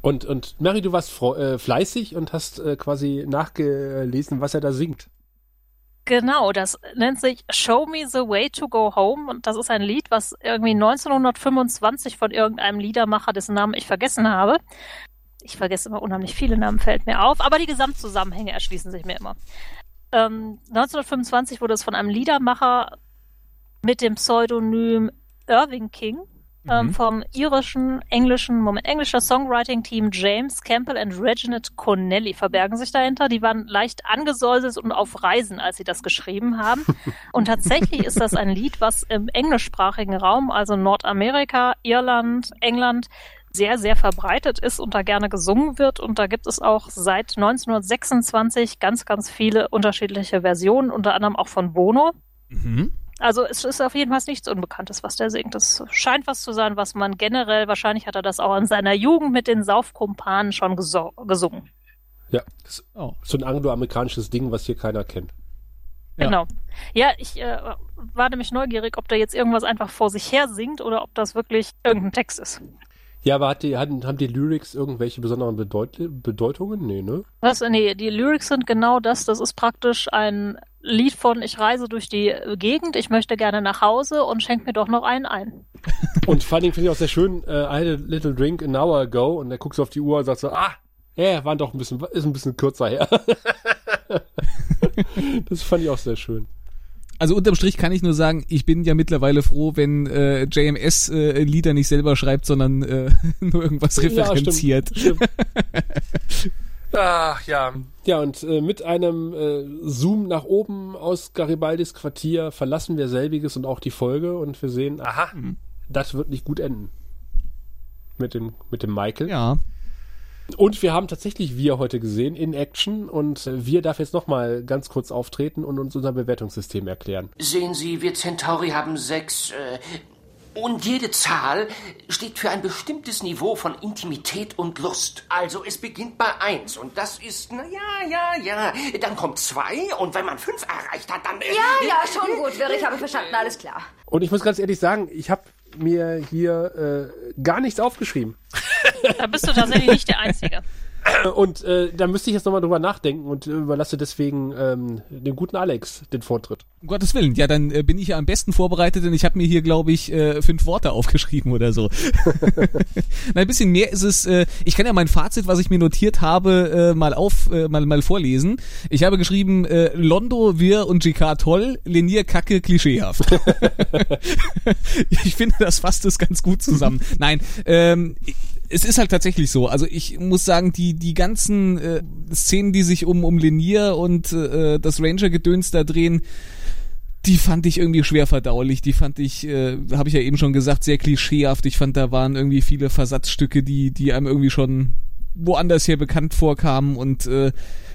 Und, und Mary, du warst äh, fleißig und hast äh, quasi nachgelesen, was er da singt. Genau, das nennt sich Show Me the Way to Go Home und das ist ein Lied, was irgendwie 1925 von irgendeinem Liedermacher, dessen Namen ich vergessen habe. Ich vergesse immer unheimlich viele Namen, fällt mir auf, aber die Gesamtzusammenhänge erschließen sich mir immer. Ähm, 1925 wurde es von einem Liedermacher mit dem Pseudonym Irving King ähm, mhm. vom irischen, englischen, Moment, englischer Songwriting-Team James Campbell und Reginald Connelly verbergen sich dahinter. Die waren leicht angesäuselt und auf Reisen, als sie das geschrieben haben. und tatsächlich ist das ein Lied, was im englischsprachigen Raum, also Nordamerika, Irland, England, sehr, sehr verbreitet ist und da gerne gesungen wird. Und da gibt es auch seit 1926 ganz, ganz viele unterschiedliche Versionen, unter anderem auch von Bono. Mhm. Also es ist auf jeden Fall nichts Unbekanntes, was der singt. Das scheint was zu sein, was man generell, wahrscheinlich hat er das auch in seiner Jugend mit den Saufkumpanen schon gesungen. Ja, das ist oh. so ein angloamerikanisches Ding, was hier keiner kennt. Ja. Genau. Ja, ich äh, war nämlich neugierig, ob der jetzt irgendwas einfach vor sich her singt oder ob das wirklich irgendein Text ist. Ja, aber hat die, haben, haben die Lyrics irgendwelche besonderen Bedeut Bedeutungen? Nee, ne? Was? Nee, die Lyrics sind genau das. Das ist praktisch ein Lied von Ich reise durch die Gegend, ich möchte gerne nach Hause und schenk mir doch noch einen ein. Und vor allem finde ich auch sehr schön, uh, I had a little drink an hour ago und er guckt so auf die Uhr und sagt so, ah, ja, yeah, waren doch ein bisschen, ist ein bisschen kürzer her. das fand ich auch sehr schön. Also unterm Strich kann ich nur sagen, ich bin ja mittlerweile froh, wenn äh, JMS äh, Lieder nicht selber schreibt, sondern äh, nur irgendwas referenziert. Ja, stimmt, stimmt. Ach ja. Ja, und äh, mit einem äh, Zoom nach oben aus Garibaldis Quartier verlassen wir selbiges und auch die Folge und wir sehen, aha, mhm. das wird nicht gut enden. Mit dem, mit dem Michael. Ja. Und wir haben tatsächlich Wir heute gesehen in Action und äh, Wir darf jetzt nochmal ganz kurz auftreten und uns unser Bewertungssystem erklären. Sehen Sie, wir Centauri haben sechs äh, und jede Zahl steht für ein bestimmtes Niveau von Intimität und Lust. Also es beginnt bei eins und das ist, na ja, ja, ja. Dann kommt zwei und wenn man fünf erreicht hat, dann... Äh, ja, ja, schon gut, Wirr, ich habe verstanden, alles klar. Und ich muss ganz ehrlich sagen, ich habe mir hier äh, gar nichts aufgeschrieben. Da bist du tatsächlich nicht der Einzige. Und äh, da müsste ich jetzt nochmal drüber nachdenken und überlasse deswegen ähm, dem guten Alex den Vortritt. Um Gottes Willen, ja, dann äh, bin ich ja am besten vorbereitet, denn ich habe mir hier, glaube ich, äh, fünf Worte aufgeschrieben oder so. Na, ein bisschen mehr ist es, äh, ich kann ja mein Fazit, was ich mir notiert habe, äh, mal auf, äh, mal, mal vorlesen. Ich habe geschrieben, äh, Londo, Wir und GK toll, Lenier Kacke, klischeehaft. ich finde, das fasst es ganz gut zusammen. Nein, ähm, es ist halt tatsächlich so. Also ich muss sagen, die die ganzen äh, Szenen, die sich um um Linier und äh, das Ranger-Gedöns da drehen, die fand ich irgendwie schwer verdaulich. Die fand ich, äh, habe ich ja eben schon gesagt, sehr klischeehaft. Ich fand, da waren irgendwie viele Versatzstücke, die die einem irgendwie schon woanders her bekannt vorkamen und äh,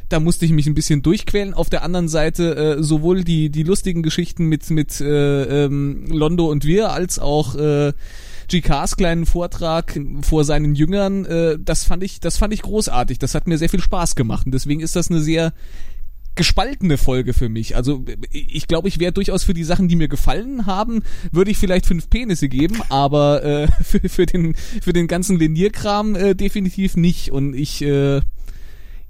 da musste ich mich ein bisschen durchquälen. Auf der anderen Seite äh, sowohl die die lustigen Geschichten mit mit äh, ähm, Londo und wir als auch äh, GKs kleinen Vortrag vor seinen Jüngern, äh, das fand ich, das fand ich großartig. Das hat mir sehr viel Spaß gemacht. Und deswegen ist das eine sehr gespaltene Folge für mich. Also ich glaube, ich wäre durchaus für die Sachen, die mir gefallen haben, würde ich vielleicht fünf Penisse geben, aber äh, für, für den für den ganzen Linierkram äh, definitiv nicht. Und ich äh,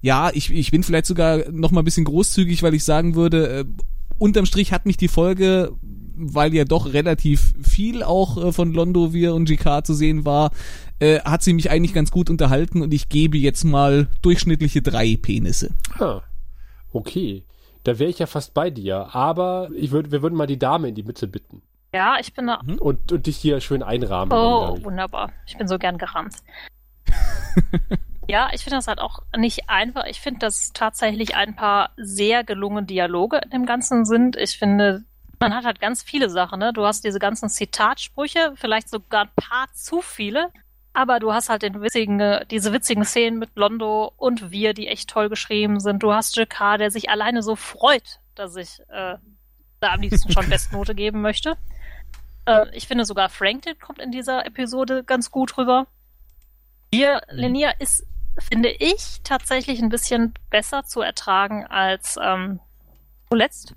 ja, ich, ich bin vielleicht sogar noch mal ein bisschen großzügig, weil ich sagen würde, äh, unterm Strich hat mich die Folge weil ja doch relativ viel auch äh, von Londovir und GK zu sehen war, äh, hat sie mich eigentlich ganz gut unterhalten und ich gebe jetzt mal durchschnittliche drei Penisse. Ah, okay. Da wäre ich ja fast bei dir, aber ich würde, wir würden mal die Dame in die Mitte bitten. Ja, ich bin da. Mhm. Und, und dich hier schön einrahmen. Oh, wunderbar. Ich bin so gern gerammt. ja, ich finde das halt auch nicht einfach. Ich finde, dass tatsächlich ein paar sehr gelungene Dialoge in dem Ganzen sind. Ich finde, man hat halt ganz viele Sachen, ne? Du hast diese ganzen Zitatsprüche, vielleicht sogar ein paar zu viele, aber du hast halt den witzigen, diese witzigen Szenen mit Londo und wir, die echt toll geschrieben sind. Du hast Jakar, der sich alleine so freut, dass ich äh, da am liebsten schon Bestnote geben möchte. Äh, ich finde sogar Franklin kommt in dieser Episode ganz gut rüber. Wir, Lenia, ist, finde ich, tatsächlich ein bisschen besser zu ertragen als ähm, zuletzt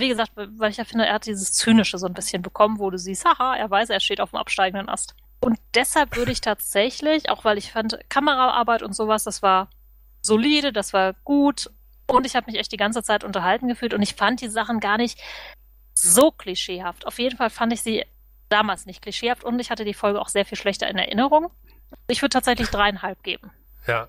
wie gesagt, weil ich ja finde, er hat dieses Zynische so ein bisschen bekommen, wo du siehst, haha, er weiß, er steht auf dem absteigenden Ast. Und deshalb würde ich tatsächlich, auch weil ich fand, Kameraarbeit und sowas, das war solide, das war gut. Und ich habe mich echt die ganze Zeit unterhalten gefühlt und ich fand die Sachen gar nicht so klischeehaft. Auf jeden Fall fand ich sie damals nicht klischeehaft und ich hatte die Folge auch sehr viel schlechter in Erinnerung. Ich würde tatsächlich dreieinhalb geben. Ja,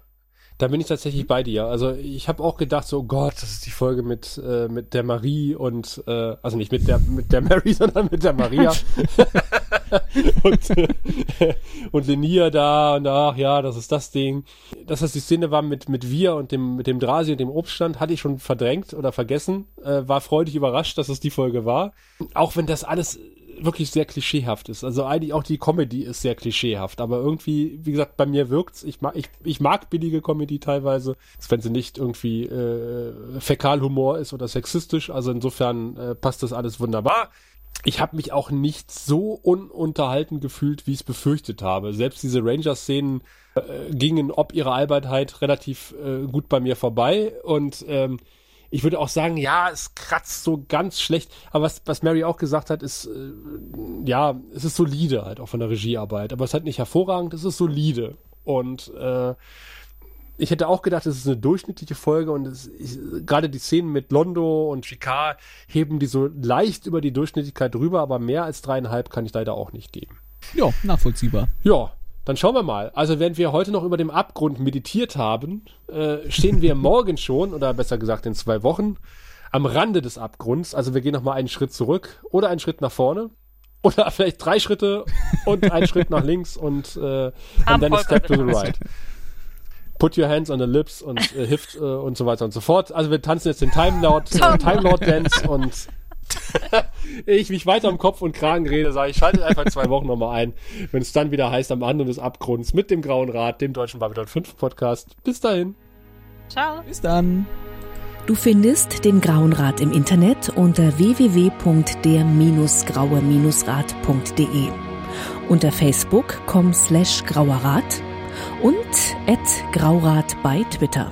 da bin ich tatsächlich bei dir. Also ich habe auch gedacht, so oh Gott, das ist die Folge mit äh, mit der Marie und äh, also nicht mit der mit der Mary, sondern mit der Maria und äh, und Lenia da und ach ja, das ist das Ding. Dass das die Szene war mit mit wir und dem mit dem Drasi und dem Obststand, hatte ich schon verdrängt oder vergessen. Äh, war freudig überrascht, dass es die Folge war. Auch wenn das alles wirklich sehr klischeehaft ist. Also eigentlich auch die Comedy ist sehr klischeehaft, aber irgendwie, wie gesagt, bei mir wirkt's. Ich mag, ich, ich mag billige Comedy teilweise, wenn sie nicht irgendwie äh, Fäkalhumor ist oder sexistisch. Also insofern äh, passt das alles wunderbar. Ich habe mich auch nicht so ununterhalten gefühlt, wie ich es befürchtet habe. Selbst diese Ranger-Szenen äh, gingen ob ihrer Albernheit relativ äh, gut bei mir vorbei und ähm, ich würde auch sagen, ja, es kratzt so ganz schlecht. Aber was, was Mary auch gesagt hat, ist, äh, ja, es ist solide halt auch von der Regiearbeit. Aber es ist halt nicht hervorragend, es ist solide. Und äh, ich hätte auch gedacht, es ist eine durchschnittliche Folge und es, ich, gerade die Szenen mit Londo und Chicard heben die so leicht über die Durchschnittlichkeit drüber, aber mehr als dreieinhalb kann ich leider auch nicht geben. Ja, nachvollziehbar. Ja, dann schauen wir mal. Also während wir heute noch über dem Abgrund meditiert haben, äh, stehen wir morgen schon, oder besser gesagt in zwei Wochen, am Rande des Abgrunds. Also wir gehen noch mal einen Schritt zurück oder einen Schritt nach vorne. Oder vielleicht drei Schritte und einen Schritt nach links und, äh, and then a step to the right. Put Your Hands on the Lips und äh, Hift äh, und so weiter und so fort. Also wir tanzen jetzt den Time Lord, äh, Time Lord Dance und ich mich weiter um Kopf und Kragen rede, sage ich, schaltet einfach zwei Wochen nochmal ein, wenn es dann wieder heißt, am Rande des Abgrunds mit dem Grauen Rat, dem deutschen Babylon 5 Podcast. Bis dahin. Ciao. Bis dann. Du findest den Grauen Rat im Internet unter www.der-graue-rat.de, unter facebook.com slash grauerrat und at graurat bei Twitter.